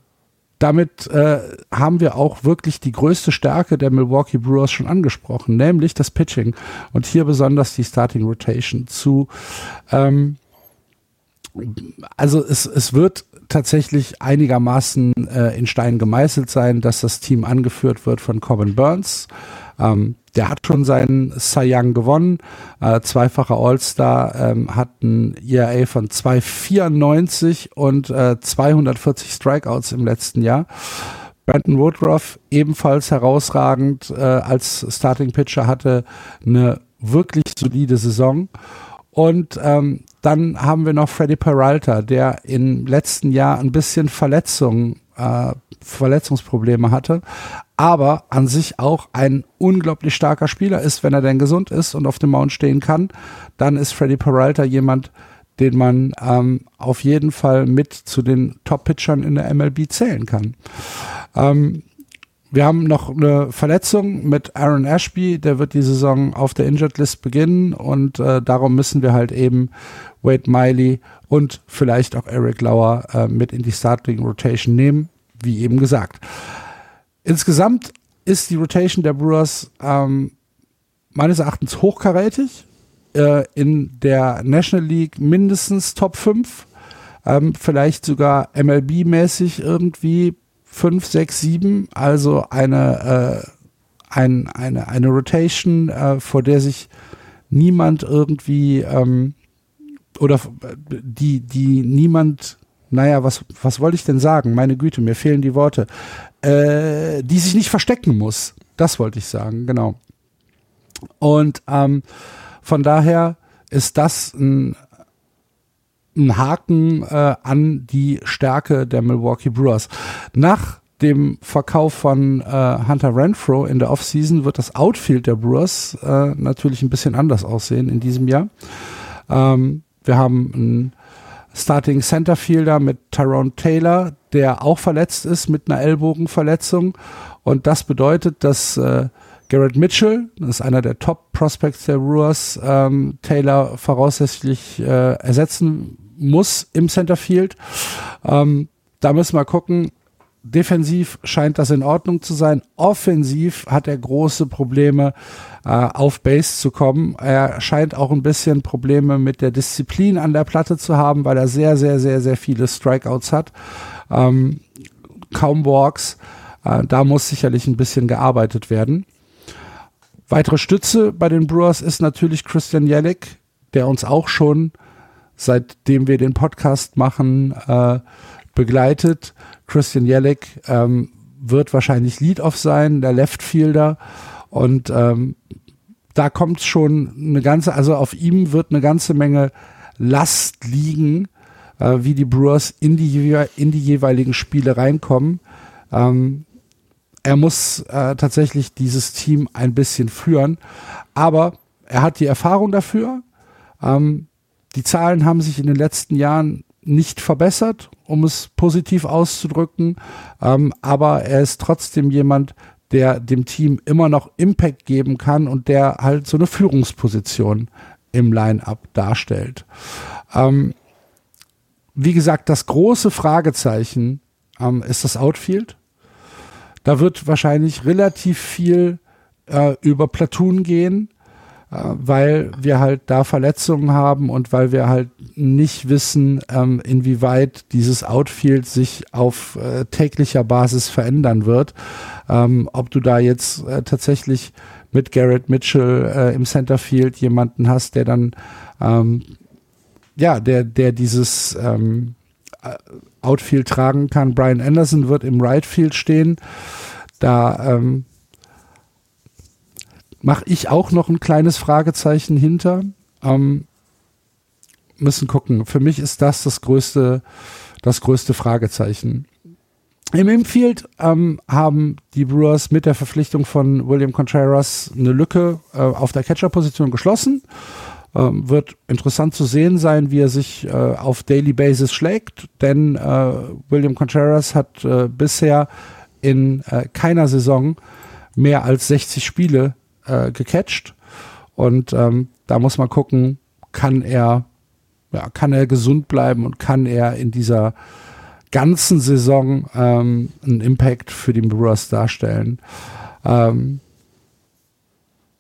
damit äh, haben wir auch wirklich die größte Stärke der Milwaukee Brewers schon angesprochen, nämlich das Pitching und hier besonders die Starting Rotation zu. Ähm, also es, es wird tatsächlich einigermaßen äh, in Stein gemeißelt sein, dass das Team angeführt wird von Corbin Burns, ähm, der hat schon seinen Cy Young gewonnen, äh, zweifacher All-Star, ähm, hat ein ERA von 294 und äh, 240 Strikeouts im letzten Jahr. Brandon Woodruff ebenfalls herausragend äh, als Starting Pitcher hatte eine wirklich solide Saison. Und ähm, dann haben wir noch Freddy Peralta, der im letzten Jahr ein bisschen Verletzungen, äh, Verletzungsprobleme hatte, aber an sich auch ein unglaublich starker Spieler ist, wenn er denn gesund ist und auf dem Mount stehen kann. Dann ist Freddy Peralta jemand, den man ähm, auf jeden Fall mit zu den Top-Pitchern in der MLB zählen kann. Ähm, wir haben noch eine Verletzung mit Aaron Ashby, der wird die Saison auf der Injured List beginnen und äh, darum müssen wir halt eben Wade Miley und vielleicht auch Eric Lauer äh, mit in die Starting Rotation nehmen, wie eben gesagt. Insgesamt ist die Rotation der Brewers ähm, meines Erachtens hochkarätig äh, in der National League mindestens Top 5, ähm, vielleicht sogar MLB-mäßig irgendwie 5, 6, 7, also eine, äh, ein, eine, eine Rotation, äh, vor der sich niemand irgendwie ähm, oder die, die niemand, naja, was, was wollte ich denn sagen? Meine Güte, mir fehlen die Worte. Äh, die sich nicht verstecken muss. Das wollte ich sagen, genau. Und ähm, von daher ist das ein, ein Haken äh, an die Stärke der Milwaukee Brewers. Nach dem Verkauf von äh, Hunter Renfro in der Offseason wird das Outfield der Brewers äh, natürlich ein bisschen anders aussehen in diesem Jahr. Ähm, wir haben einen Starting Centerfielder mit Tyrone Taylor, der auch verletzt ist mit einer Ellbogenverletzung. Und das bedeutet, dass äh, Garrett Mitchell, das ist einer der Top-Prospects der Brewers, ähm, Taylor voraussichtlich äh, ersetzen muss im Centerfield. Ähm, da müssen wir gucken. Defensiv scheint das in Ordnung zu sein. Offensiv hat er große Probleme, äh, auf Base zu kommen. Er scheint auch ein bisschen Probleme mit der Disziplin an der Platte zu haben, weil er sehr, sehr, sehr, sehr viele Strikeouts hat. Ähm, kaum Walks. Äh, da muss sicherlich ein bisschen gearbeitet werden. Weitere Stütze bei den Brewers ist natürlich Christian Jellick, der uns auch schon, seitdem wir den Podcast machen, äh, begleitet. Christian Jellick ähm, wird wahrscheinlich Lead-Off sein, der Leftfielder. Und ähm, da kommt schon eine ganze, also auf ihm wird eine ganze Menge Last liegen, äh, wie die Brewers in die, in die jeweiligen Spiele reinkommen. Ähm, er muss äh, tatsächlich dieses Team ein bisschen führen, aber er hat die Erfahrung dafür. Ähm, die Zahlen haben sich in den letzten Jahren nicht verbessert, um es positiv auszudrücken, ähm, aber er ist trotzdem jemand, der dem Team immer noch Impact geben kann und der halt so eine Führungsposition im Line-up darstellt. Ähm, wie gesagt, das große Fragezeichen ähm, ist das Outfield. Da wird wahrscheinlich relativ viel äh, über Platoon gehen, weil wir halt da Verletzungen haben und weil wir halt nicht wissen, ähm, inwieweit dieses Outfield sich auf äh, täglicher Basis verändern wird. Ähm, ob du da jetzt äh, tatsächlich mit Garrett Mitchell äh, im Centerfield jemanden hast, der dann ähm, ja, der, der dieses ähm, äh, Outfield tragen kann. Brian Anderson wird im Right Field stehen. Da ähm, mache ich auch noch ein kleines Fragezeichen hinter. Ähm, müssen gucken. Für mich ist das das größte, das größte Fragezeichen. Im Infield ähm, haben die Brewers mit der Verpflichtung von William Contreras eine Lücke äh, auf der Catcher-Position geschlossen. Ähm, wird interessant zu sehen sein, wie er sich äh, auf Daily Basis schlägt, denn äh, William Contreras hat äh, bisher in äh, keiner Saison mehr als 60 Spiele äh, gecatcht und ähm, da muss man gucken, kann er ja, kann er gesund bleiben und kann er in dieser ganzen Saison ähm, einen Impact für die Brewers darstellen. Ähm,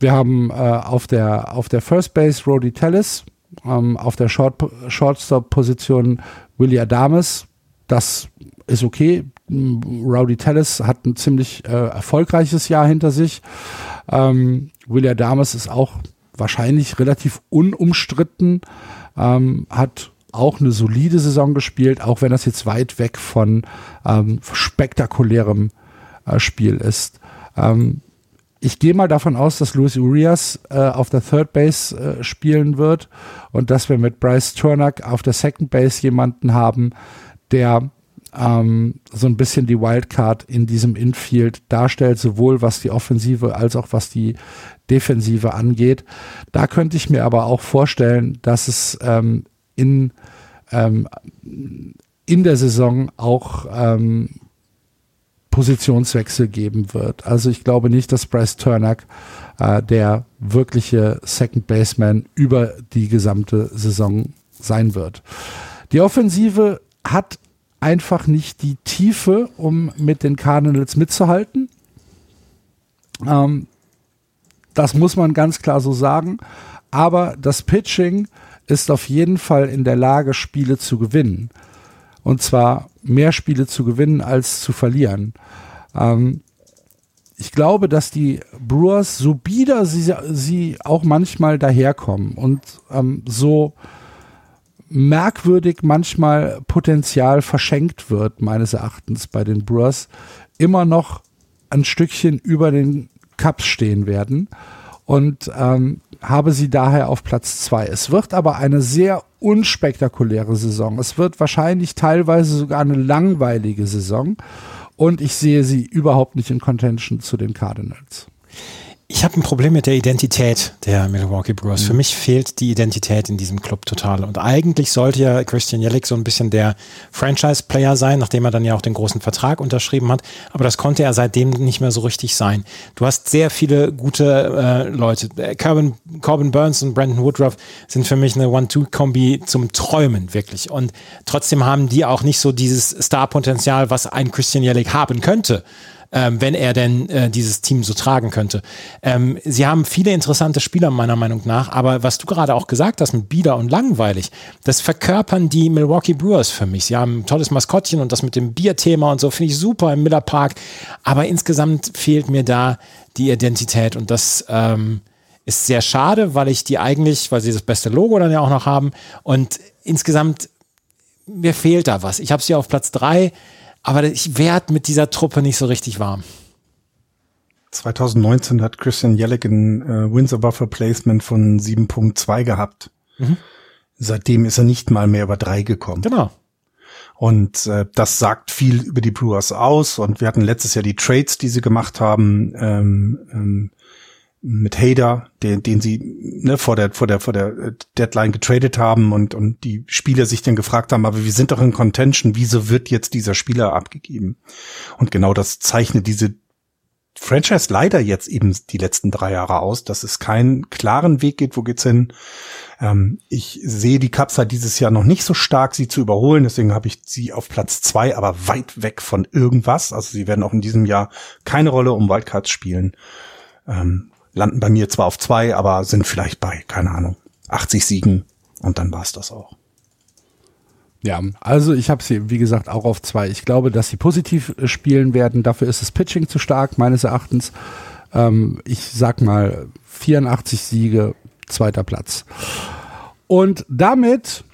wir haben äh, auf der auf der First Base Rody Tellis, ähm, auf der Short, Shortstop-Position Willie Adames. Das ist okay. Rowdy Tellis hat ein ziemlich äh, erfolgreiches Jahr hinter sich. Ähm, William Damas ist auch wahrscheinlich relativ unumstritten, ähm, hat auch eine solide Saison gespielt, auch wenn das jetzt weit weg von ähm, spektakulärem äh, Spiel ist. Ähm, ich gehe mal davon aus, dass Luis Urias äh, auf der Third Base äh, spielen wird und dass wir mit Bryce Turner auf der Second Base jemanden haben, der ähm, so ein bisschen die Wildcard in diesem Infield darstellt, sowohl was die Offensive als auch was die Defensive angeht. Da könnte ich mir aber auch vorstellen, dass es ähm, in, ähm, in der Saison auch ähm, Positionswechsel geben wird. Also ich glaube nicht, dass Bryce Turner äh, der wirkliche Second Baseman über die gesamte Saison sein wird. Die Offensive hat einfach nicht die Tiefe, um mit den Cardinals mitzuhalten. Ähm, das muss man ganz klar so sagen. Aber das Pitching ist auf jeden Fall in der Lage, Spiele zu gewinnen. Und zwar mehr Spiele zu gewinnen als zu verlieren. Ähm, ich glaube, dass die Brewers, so bieder sie, sie auch manchmal daherkommen und ähm, so merkwürdig manchmal Potenzial verschenkt wird, meines Erachtens bei den Brewers, immer noch ein Stückchen über den Cups stehen werden und ähm, habe sie daher auf Platz zwei. Es wird aber eine sehr unspektakuläre Saison. Es wird wahrscheinlich teilweise sogar eine langweilige Saison und ich sehe sie überhaupt nicht in Contention zu den Cardinals. Ich habe ein Problem mit der Identität der Milwaukee Brewers. Mhm. Für mich fehlt die Identität in diesem Club total. Und eigentlich sollte ja Christian Jellick so ein bisschen der Franchise-Player sein, nachdem er dann ja auch den großen Vertrag unterschrieben hat. Aber das konnte er seitdem nicht mehr so richtig sein. Du hast sehr viele gute äh, Leute. Corbin, Corbin Burns und Brandon Woodruff sind für mich eine One-Two-Kombi zum Träumen, wirklich. Und trotzdem haben die auch nicht so dieses Star-Potenzial, was ein Christian Jellick haben könnte ähm, wenn er denn äh, dieses Team so tragen könnte. Ähm, sie haben viele interessante Spieler meiner Meinung nach, aber was du gerade auch gesagt hast mit Bieder und langweilig, das verkörpern die Milwaukee Brewers für mich. Sie haben ein tolles Maskottchen und das mit dem Bierthema und so finde ich super im Miller Park, aber insgesamt fehlt mir da die Identität und das ähm, ist sehr schade, weil ich die eigentlich, weil sie das beste Logo dann ja auch noch haben und insgesamt mir fehlt da was. Ich habe sie auf Platz drei aber ich werde mit dieser Truppe nicht so richtig warm. 2019 hat Christian Jellick ein äh, Wins above Replacement von 7.2 gehabt. Mhm. Seitdem ist er nicht mal mehr über drei gekommen. Genau. Und äh, das sagt viel über die Brewers aus. Und wir hatten letztes Jahr die Trades, die sie gemacht haben. Ähm, ähm, mit Hader, den, den sie ne, vor der vor der vor der äh, Deadline getradet haben und und die Spieler sich dann gefragt haben, aber wir sind doch in Contention, wieso wird jetzt dieser Spieler abgegeben? Und genau das zeichnet diese Franchise leider jetzt eben die letzten drei Jahre aus, dass es keinen klaren Weg geht, wo geht's hin. Ähm, ich sehe die Cubs halt dieses Jahr noch nicht so stark, sie zu überholen, deswegen habe ich sie auf Platz zwei, aber weit weg von irgendwas. Also sie werden auch in diesem Jahr keine Rolle um Wildcards spielen. Ähm, landen bei mir zwar auf zwei, aber sind vielleicht bei, keine Ahnung, 80 Siegen und dann war's das auch. Ja, also ich habe sie, wie gesagt, auch auf zwei. Ich glaube, dass sie positiv äh, spielen werden. Dafür ist das Pitching zu stark, meines Erachtens. Ähm, ich sag mal 84 Siege, zweiter Platz. Und damit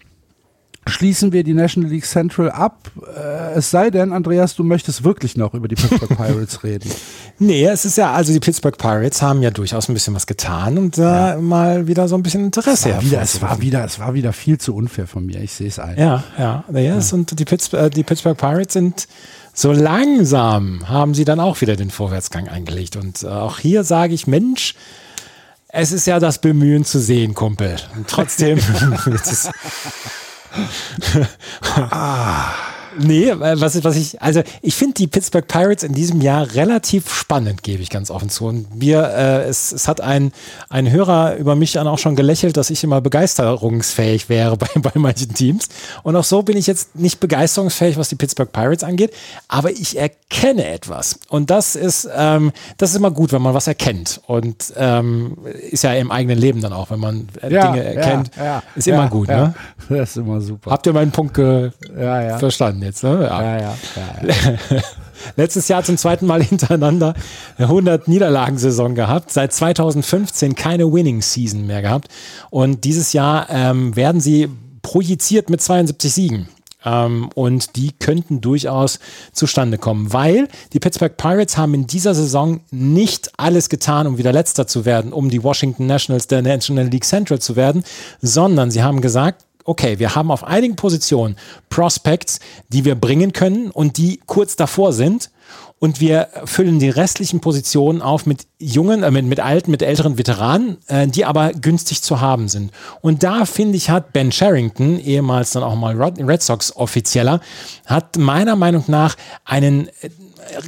schließen wir die National League Central ab. Äh, es sei denn, Andreas, du möchtest wirklich noch über die Pittsburgh Pirates reden. Nee, es ist ja, also die Pittsburgh Pirates haben ja durchaus ein bisschen was getan und da ja. mal wieder so ein bisschen Interesse es war, wieder, es war wieder, es war wieder viel zu unfair von mir. Ich sehe es ein. Ja, ja, yes. ja. Und die, Pitts, äh, die Pittsburgh Pirates sind so langsam haben sie dann auch wieder den Vorwärtsgang eingelegt. Und äh, auch hier sage ich, Mensch, es ist ja das Bemühen zu sehen, Kumpel. Und trotzdem, ah. Nee, was, was ich, also ich finde die Pittsburgh Pirates in diesem Jahr relativ spannend, gebe ich ganz offen zu. Und mir, äh, es, es hat ein, ein Hörer über mich dann auch schon gelächelt, dass ich immer begeisterungsfähig wäre bei, bei manchen Teams. Und auch so bin ich jetzt nicht begeisterungsfähig, was die Pittsburgh Pirates angeht, aber ich erkenne etwas. Und das ist, ähm, das ist immer gut, wenn man was erkennt. Und ähm, ist ja im eigenen Leben dann auch, wenn man äh, ja, Dinge erkennt, ja, ja, ist immer gut. Ne? Das ist immer super. Habt ihr meinen Punkt verstanden? Jetzt, ne? Ja, ja, ja. ja, letztes Jahr zum zweiten Mal hintereinander 100 Niederlagensaison gehabt, seit 2015 keine Winning Season mehr gehabt und dieses Jahr ähm, werden sie projiziert mit 72 Siegen. Ähm, und die könnten durchaus zustande kommen, weil die Pittsburgh Pirates haben in dieser Saison nicht alles getan, um wieder letzter zu werden, um die Washington Nationals der National League Central zu werden, sondern sie haben gesagt, okay, wir haben auf einigen Positionen Prospects, die wir bringen können und die kurz davor sind und wir füllen die restlichen Positionen auf mit jungen, äh, mit, mit alten, mit älteren Veteranen, äh, die aber günstig zu haben sind. Und da finde ich, hat Ben Sherrington, ehemals dann auch mal Red Sox Offizieller, hat meiner Meinung nach einen äh,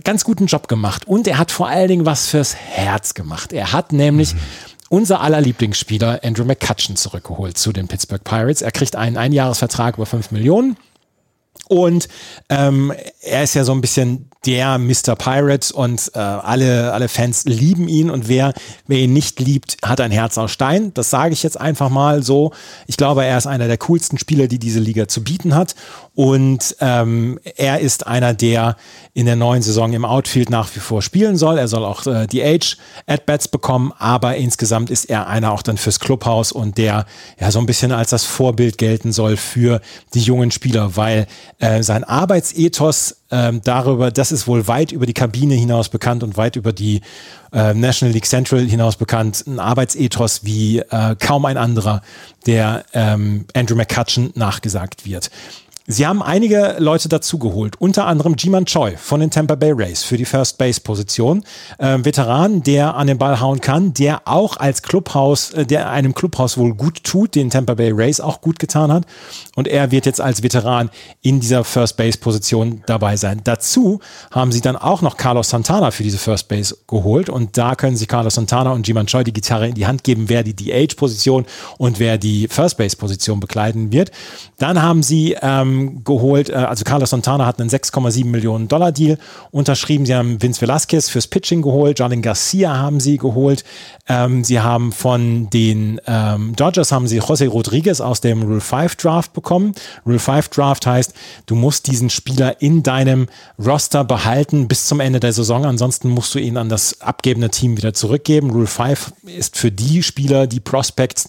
ganz guten Job gemacht. Und er hat vor allen Dingen was fürs Herz gemacht. Er hat nämlich mhm unser aller Lieblingsspieler Andrew McCutcheon zurückgeholt zu den Pittsburgh Pirates. Er kriegt einen Einjahresvertrag über 5 Millionen. Und ähm, er ist ja so ein bisschen der Mr. Pirate und äh, alle, alle Fans lieben ihn und wer, wer ihn nicht liebt, hat ein Herz aus Stein. Das sage ich jetzt einfach mal so. Ich glaube, er ist einer der coolsten Spieler, die diese Liga zu bieten hat. Und ähm, er ist einer, der in der neuen Saison im Outfield nach wie vor spielen soll. Er soll auch äh, die Age at Bats bekommen, aber insgesamt ist er einer auch dann fürs Clubhaus und der ja so ein bisschen als das Vorbild gelten soll für die jungen Spieler, weil äh, sein Arbeitsethos ähm, darüber, das ist wohl weit über die Kabine hinaus bekannt und weit über die äh, National League Central hinaus bekannt. Ein Arbeitsethos wie äh, kaum ein anderer, der ähm, Andrew McCutcheon nachgesagt wird. Sie haben einige Leute dazugeholt, unter anderem Jiman Choi von den Tampa Bay Rays für die First Base Position. Ähm, Veteran, der an den Ball hauen kann, der auch als Clubhaus, äh, der einem Clubhaus wohl gut tut, den Tampa Bay Rays auch gut getan hat. Und er wird jetzt als Veteran in dieser First Base Position dabei sein. Dazu haben sie dann auch noch Carlos Santana für diese First Base geholt. Und da können sie Carlos Santana und Jiman Choi die Gitarre in die Hand geben, wer die DH Position und wer die First Base Position bekleiden wird. Dann haben sie ähm, geholt. Äh, also Carlos Santana hat einen 6,7 Millionen Dollar Deal unterschrieben. Sie haben Vince Velasquez fürs Pitching geholt. Jalen Garcia haben sie geholt. Ähm, sie haben von den ähm, Dodgers haben sie José Rodriguez aus dem Rule 5 Draft bekommen. Rule 5 Draft heißt, du musst diesen Spieler in deinem Roster behalten bis zum Ende der Saison. Ansonsten musst du ihn an das abgebende Team wieder zurückgeben. Rule 5 ist für die Spieler, die Prospects,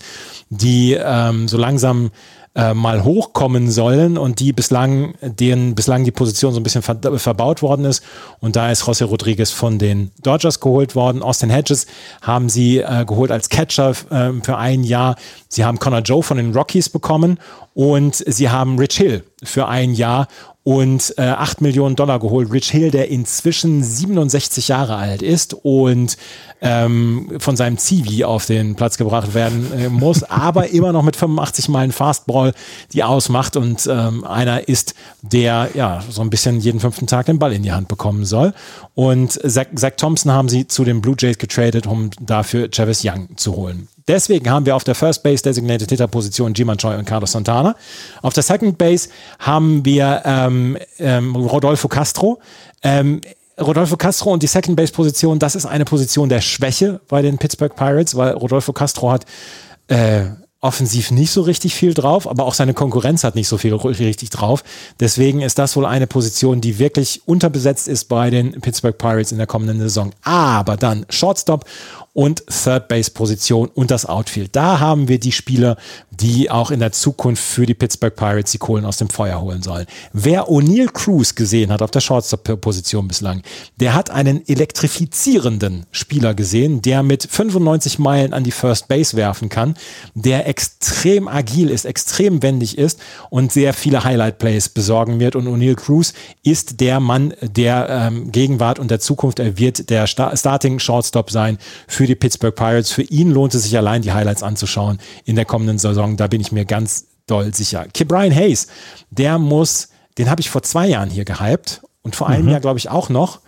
die ähm, so langsam äh, mal hochkommen sollen und die bislang, denen bislang die Position so ein bisschen ver verbaut worden ist. Und da ist José Rodriguez von den Dodgers geholt worden. Austin Hedges haben sie äh, geholt als Catcher äh, für ein Jahr. Sie haben Connor Joe von den Rockies bekommen und sie haben Rich Hill für ein Jahr und äh, 8 Millionen Dollar geholt. Rich Hill, der inzwischen 67 Jahre alt ist und ähm, von seinem Zivi auf den Platz gebracht werden äh, muss, aber immer noch mit 85 Meilen Fastball die ausmacht und ähm, einer ist, der ja so ein bisschen jeden fünften Tag den Ball in die Hand bekommen soll. Und Zach, Zach Thompson haben sie zu den Blue Jays getradet, um dafür Travis Young zu holen. Deswegen haben wir auf der First Base Designated Hitter Position Jiman Choi und Carlos Santana. Auf der Second Base haben wir ähm, ähm, Rodolfo Castro. Ähm, Rodolfo Castro und die Second Base Position, das ist eine Position der Schwäche bei den Pittsburgh Pirates, weil Rodolfo Castro hat äh, offensiv nicht so richtig viel drauf, aber auch seine Konkurrenz hat nicht so viel richtig drauf. Deswegen ist das wohl eine Position, die wirklich unterbesetzt ist bei den Pittsburgh Pirates in der kommenden Saison. Aber dann Shortstop und Third Base Position und das Outfield. Da haben wir die Spieler, die auch in der Zukunft für die Pittsburgh Pirates die Kohlen aus dem Feuer holen sollen. Wer O'Neill Cruz gesehen hat auf der Shortstop Position bislang, der hat einen elektrifizierenden Spieler gesehen, der mit 95 Meilen an die First Base werfen kann, der extrem agil ist, extrem wendig ist und sehr viele Highlight Plays besorgen wird. Und O'Neill Cruz ist der Mann der ähm, Gegenwart und der Zukunft. Er wird der Starting Shortstop sein für die Pittsburgh Pirates. Für ihn lohnt es sich allein, die Highlights anzuschauen in der kommenden Saison. Da bin ich mir ganz doll sicher. Brian Hayes, der muss, den habe ich vor zwei Jahren hier gehypt und vor einem mhm. Jahr, glaube ich, auch noch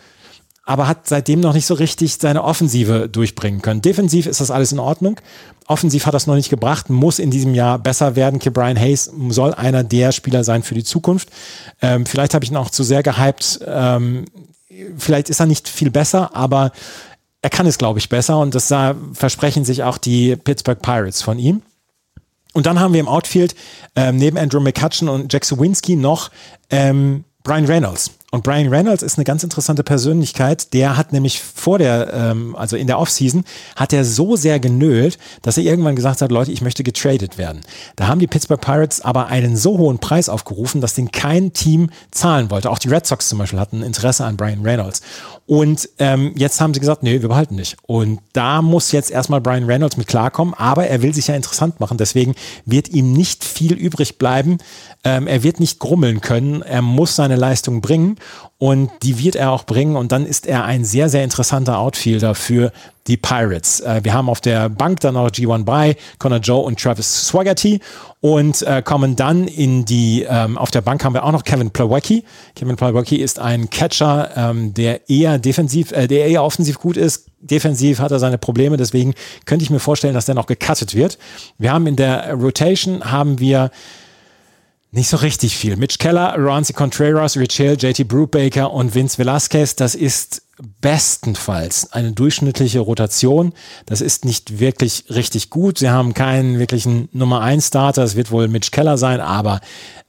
aber hat seitdem noch nicht so richtig seine Offensive durchbringen können. Defensiv ist das alles in Ordnung. Offensiv hat das noch nicht gebracht, muss in diesem Jahr besser werden. Brian Hayes soll einer der Spieler sein für die Zukunft. Ähm, vielleicht habe ich ihn auch zu sehr gehypt. Ähm, vielleicht ist er nicht viel besser, aber er kann es, glaube ich, besser und das da versprechen sich auch die Pittsburgh Pirates von ihm. Und dann haben wir im Outfield ähm, neben Andrew McCutcheon und Jack Sawinski noch ähm, Brian Reynolds Und Brian Reynolds ist eine ganz interessante Persönlichkeit. Der hat nämlich vor der, ähm, also in der Offseason, hat er so sehr genölt, dass er irgendwann gesagt hat, Leute, ich möchte getradet werden. Da haben die Pittsburgh Pirates aber einen so hohen Preis aufgerufen, dass den kein Team zahlen wollte. Auch die Red Sox zum Beispiel hatten Interesse an Brian Reynolds. Und ähm, jetzt haben sie gesagt, nee, wir behalten nicht. Und da muss jetzt erstmal Brian Reynolds mit klarkommen, aber er will sich ja interessant machen. Deswegen wird ihm nicht viel übrig bleiben. Ähm, er wird nicht grummeln können. Er muss seine Leistung bringen und die wird er auch bringen. Und dann ist er ein sehr, sehr interessanter Outfielder für die Pirates. Äh, wir haben auf der Bank dann noch G1 By, Connor Joe und Travis Swaggerty und äh, kommen dann in die, ähm, auf der Bank haben wir auch noch Kevin Plawecki. Kevin Plawecki ist ein Catcher, ähm, der eher defensiv, äh, der eher offensiv gut ist. Defensiv hat er seine Probleme, deswegen könnte ich mir vorstellen, dass der noch gecuttet wird. Wir haben in der Rotation haben wir nicht so richtig viel. Mitch Keller, Ronzi Contreras, Rich Hill, JT Brubaker und Vince Velasquez, das ist bestenfalls eine durchschnittliche Rotation. Das ist nicht wirklich richtig gut. Sie haben keinen wirklichen Nummer 1 Starter. Es wird wohl Mitch Keller sein, aber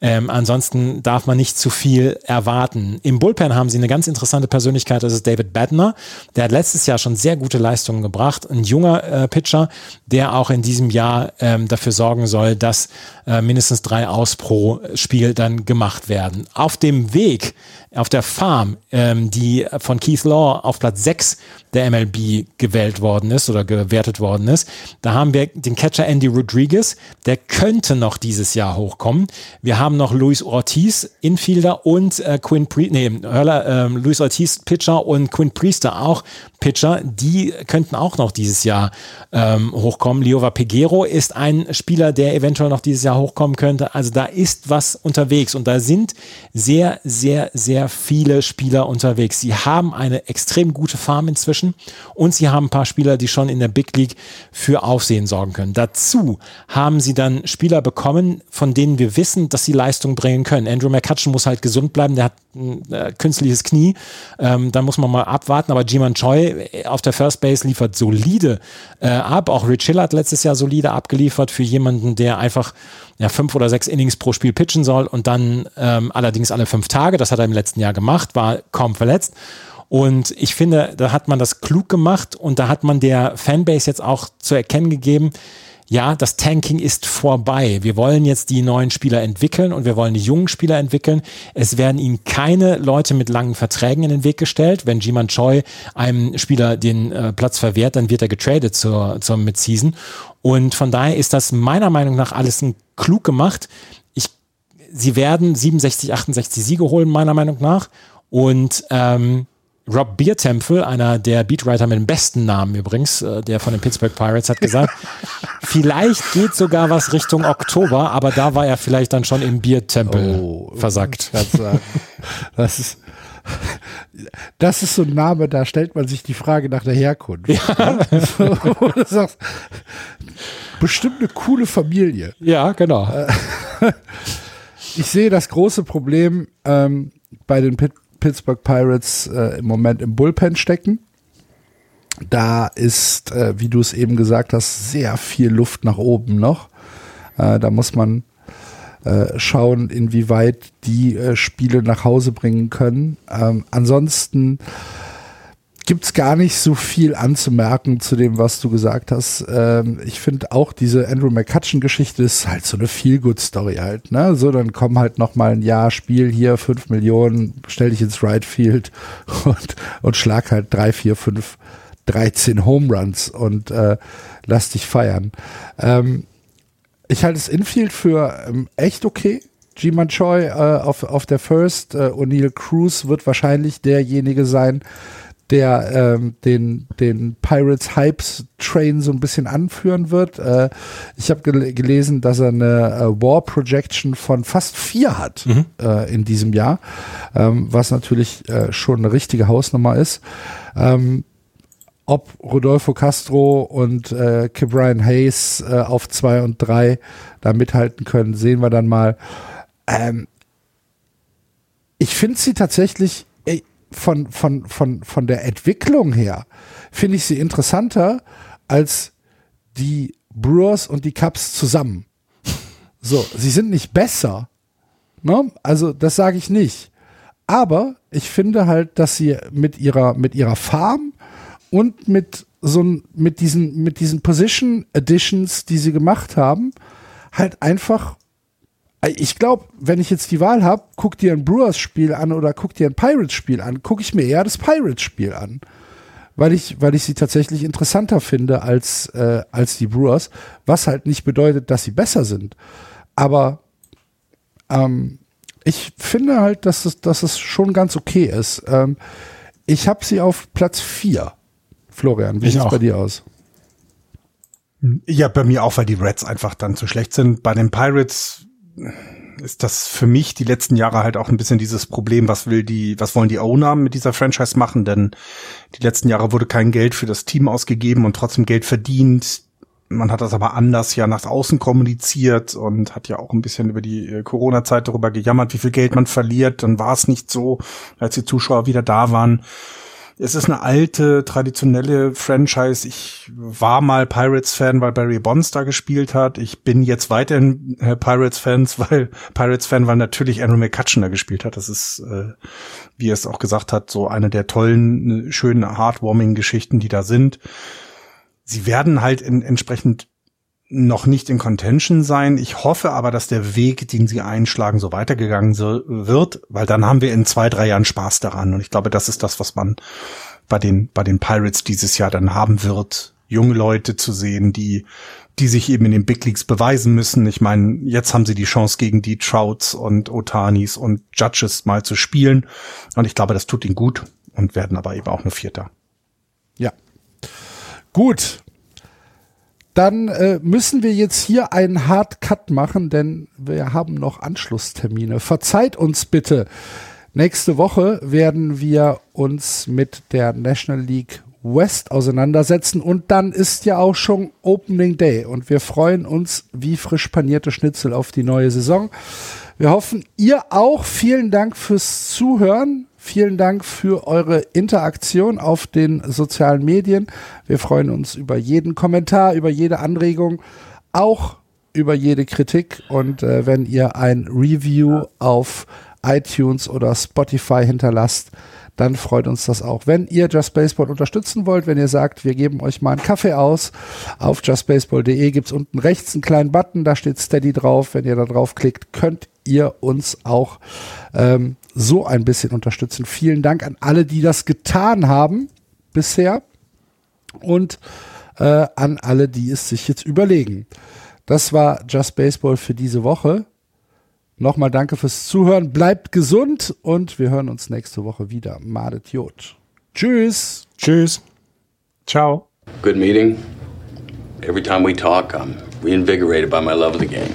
ähm, ansonsten darf man nicht zu viel erwarten. Im Bullpen haben sie eine ganz interessante Persönlichkeit, das ist David Badner. Der hat letztes Jahr schon sehr gute Leistungen gebracht. Ein junger äh, Pitcher, der auch in diesem Jahr ähm, dafür sorgen soll, dass äh, mindestens drei Aus pro Spiel dann gemacht werden. Auf dem Weg auf der Farm, ähm, die von Keith Law auf Platz 6 der MLB gewählt worden ist oder gewertet worden ist. Da haben wir den Catcher Andy Rodriguez, der könnte noch dieses Jahr hochkommen. Wir haben noch Luis Ortiz, Infielder und äh, Quinn Priester, nee, Hörler, äh, Luis Ortiz Pitcher und Quinn Priester auch Pitcher, die könnten auch noch dieses Jahr ähm, hochkommen. Liova Pegero ist ein Spieler, der eventuell noch dieses Jahr hochkommen könnte. Also da ist was unterwegs und da sind sehr, sehr, sehr viele Spieler unterwegs. Sie haben eine extrem gute Farm inzwischen und sie haben ein paar Spieler, die schon in der Big League für Aufsehen sorgen können. Dazu haben sie dann Spieler bekommen, von denen wir wissen, dass sie Leistung bringen können. Andrew McCutcheon muss halt gesund bleiben, der hat ein äh, künstliches Knie. Ähm, da muss man mal abwarten, aber Jiman Choi auf der First Base liefert solide äh, ab. Auch Rich Hill hat letztes Jahr solide abgeliefert für jemanden, der einfach ja, fünf oder sechs Innings pro Spiel pitchen soll und dann ähm, allerdings alle fünf Tage. Das hat er im letzten Jahr gemacht, war kaum verletzt. Und ich finde, da hat man das klug gemacht und da hat man der Fanbase jetzt auch zu erkennen gegeben, ja, das Tanking ist vorbei. Wir wollen jetzt die neuen Spieler entwickeln und wir wollen die jungen Spieler entwickeln. Es werden ihnen keine Leute mit langen Verträgen in den Weg gestellt. Wenn Jiman Choi einem Spieler den äh, Platz verwehrt, dann wird er getradet zur, zur Midseason. Und von daher ist das meiner Meinung nach alles ein klug gemacht. Ich, sie werden 67, 68 Siege holen, meiner Meinung nach. Und ähm, Rob Biertempel, einer der Beatwriter mit dem besten Namen übrigens, äh, der von den Pittsburgh Pirates, hat gesagt, vielleicht geht sogar was Richtung Oktober, aber da war er vielleicht dann schon im Biertempel oh, versackt. Das ist, das ist so ein Name, da stellt man sich die Frage nach der Herkunft. Ja. So, du sagst, bestimmt eine coole Familie. Ja, genau. Äh, ich sehe das große Problem ähm, bei den Pit Pittsburgh Pirates äh, im Moment im Bullpen stecken. Da ist, äh, wie du es eben gesagt hast, sehr viel Luft nach oben noch. Äh, da muss man äh, schauen, inwieweit die äh, Spiele nach Hause bringen können. Ähm, ansonsten gibt es gar nicht so viel anzumerken zu dem, was du gesagt hast. Ähm, ich finde auch diese Andrew McCutcheon-Geschichte ist halt so eine Feel-Good-Story halt. Ne? So, dann kommen halt noch mal ein Jahr Spiel hier, fünf Millionen, stell dich ins Right Field und, und schlag halt drei, vier, fünf, 13 Home Runs und äh, lass dich feiern. Ähm, ich halte das Infield für ähm, echt okay. G-Man Choi äh, auf, auf der First, äh, O'Neill Cruz wird wahrscheinlich derjenige sein, der ähm, den, den Pirates Hypes Train so ein bisschen anführen wird. Äh, ich habe gel gelesen, dass er eine äh, War Projection von fast vier hat mhm. äh, in diesem Jahr, ähm, was natürlich äh, schon eine richtige Hausnummer ist. Ähm, ob Rodolfo Castro und äh, Brian Hayes äh, auf zwei und drei da mithalten können, sehen wir dann mal. Ähm, ich finde sie tatsächlich von, von, von, von der Entwicklung her finde ich sie interessanter als die Brewers und die Cubs zusammen. So, sie sind nicht besser. Ne? Also, das sage ich nicht. Aber ich finde halt, dass sie mit ihrer, mit ihrer Farm und mit so mit diesen, mit diesen Position Additions, die sie gemacht haben, halt einfach ich glaube, wenn ich jetzt die Wahl habe, guck dir ein Brewers-Spiel an oder guck dir ein Pirates-Spiel an, gucke ich mir eher das Pirates-Spiel an. Weil ich, weil ich sie tatsächlich interessanter finde als, äh, als die Brewers, was halt nicht bedeutet, dass sie besser sind. Aber ähm, ich finde halt, dass es, dass es schon ganz okay ist. Ähm, ich habe sie auf Platz 4. Florian, wie sieht es bei dir aus? Ja, bei mir auch, weil die Reds einfach dann zu schlecht sind. Bei den Pirates ist das für mich die letzten Jahre halt auch ein bisschen dieses Problem, was will die, was wollen die Owner mit dieser Franchise machen? Denn die letzten Jahre wurde kein Geld für das Team ausgegeben und trotzdem Geld verdient. Man hat das aber anders ja nach außen kommuniziert und hat ja auch ein bisschen über die äh, Corona-Zeit darüber gejammert, wie viel Geld man verliert. Dann war es nicht so, als die Zuschauer wieder da waren. Es ist eine alte, traditionelle Franchise. Ich war mal Pirates-Fan, weil Barry Bonds da gespielt hat. Ich bin jetzt weiterhin äh, Pirates-Fans, weil Pirates-Fan, weil natürlich Andrew McCutcheon da gespielt hat. Das ist, äh, wie er es auch gesagt hat, so eine der tollen, äh, schönen, heartwarming Geschichten, die da sind. Sie werden halt in, entsprechend noch nicht in Contention sein. Ich hoffe aber, dass der Weg, den sie einschlagen, so weitergegangen so wird, weil dann haben wir in zwei, drei Jahren Spaß daran. Und ich glaube, das ist das, was man bei den, bei den Pirates dieses Jahr dann haben wird, junge Leute zu sehen, die, die sich eben in den Big Leagues beweisen müssen. Ich meine, jetzt haben sie die Chance gegen die Trouts und Otanis und Judges mal zu spielen. Und ich glaube, das tut ihnen gut und werden aber eben auch nur Vierter. Ja. Gut, dann äh, müssen wir jetzt hier einen Hard Cut machen, denn wir haben noch Anschlusstermine. Verzeiht uns bitte. Nächste Woche werden wir uns mit der National League West auseinandersetzen und dann ist ja auch schon Opening Day und wir freuen uns wie frisch panierte Schnitzel auf die neue Saison. Wir hoffen, ihr auch. Vielen Dank fürs Zuhören. Vielen Dank für eure Interaktion auf den sozialen Medien. Wir freuen uns über jeden Kommentar, über jede Anregung, auch über jede Kritik. Und äh, wenn ihr ein Review auf iTunes oder Spotify hinterlasst, dann freut uns das auch. Wenn ihr Just Baseball unterstützen wollt, wenn ihr sagt, wir geben euch mal einen Kaffee aus, auf justbaseball.de gibt es unten rechts einen kleinen Button, da steht Steady drauf. Wenn ihr da draufklickt, könnt ihr uns auch ähm, so ein bisschen unterstützen. Vielen Dank an alle, die das getan haben bisher und äh, an alle, die es sich jetzt überlegen. Das war Just Baseball für diese Woche. Nochmal danke fürs Zuhören. Bleibt gesund und wir hören uns nächste Woche wieder. Madet Jod. Tschüss. Tschüss. Ciao. Good meeting. Every time we talk, I'm reinvigorated by my love of the game.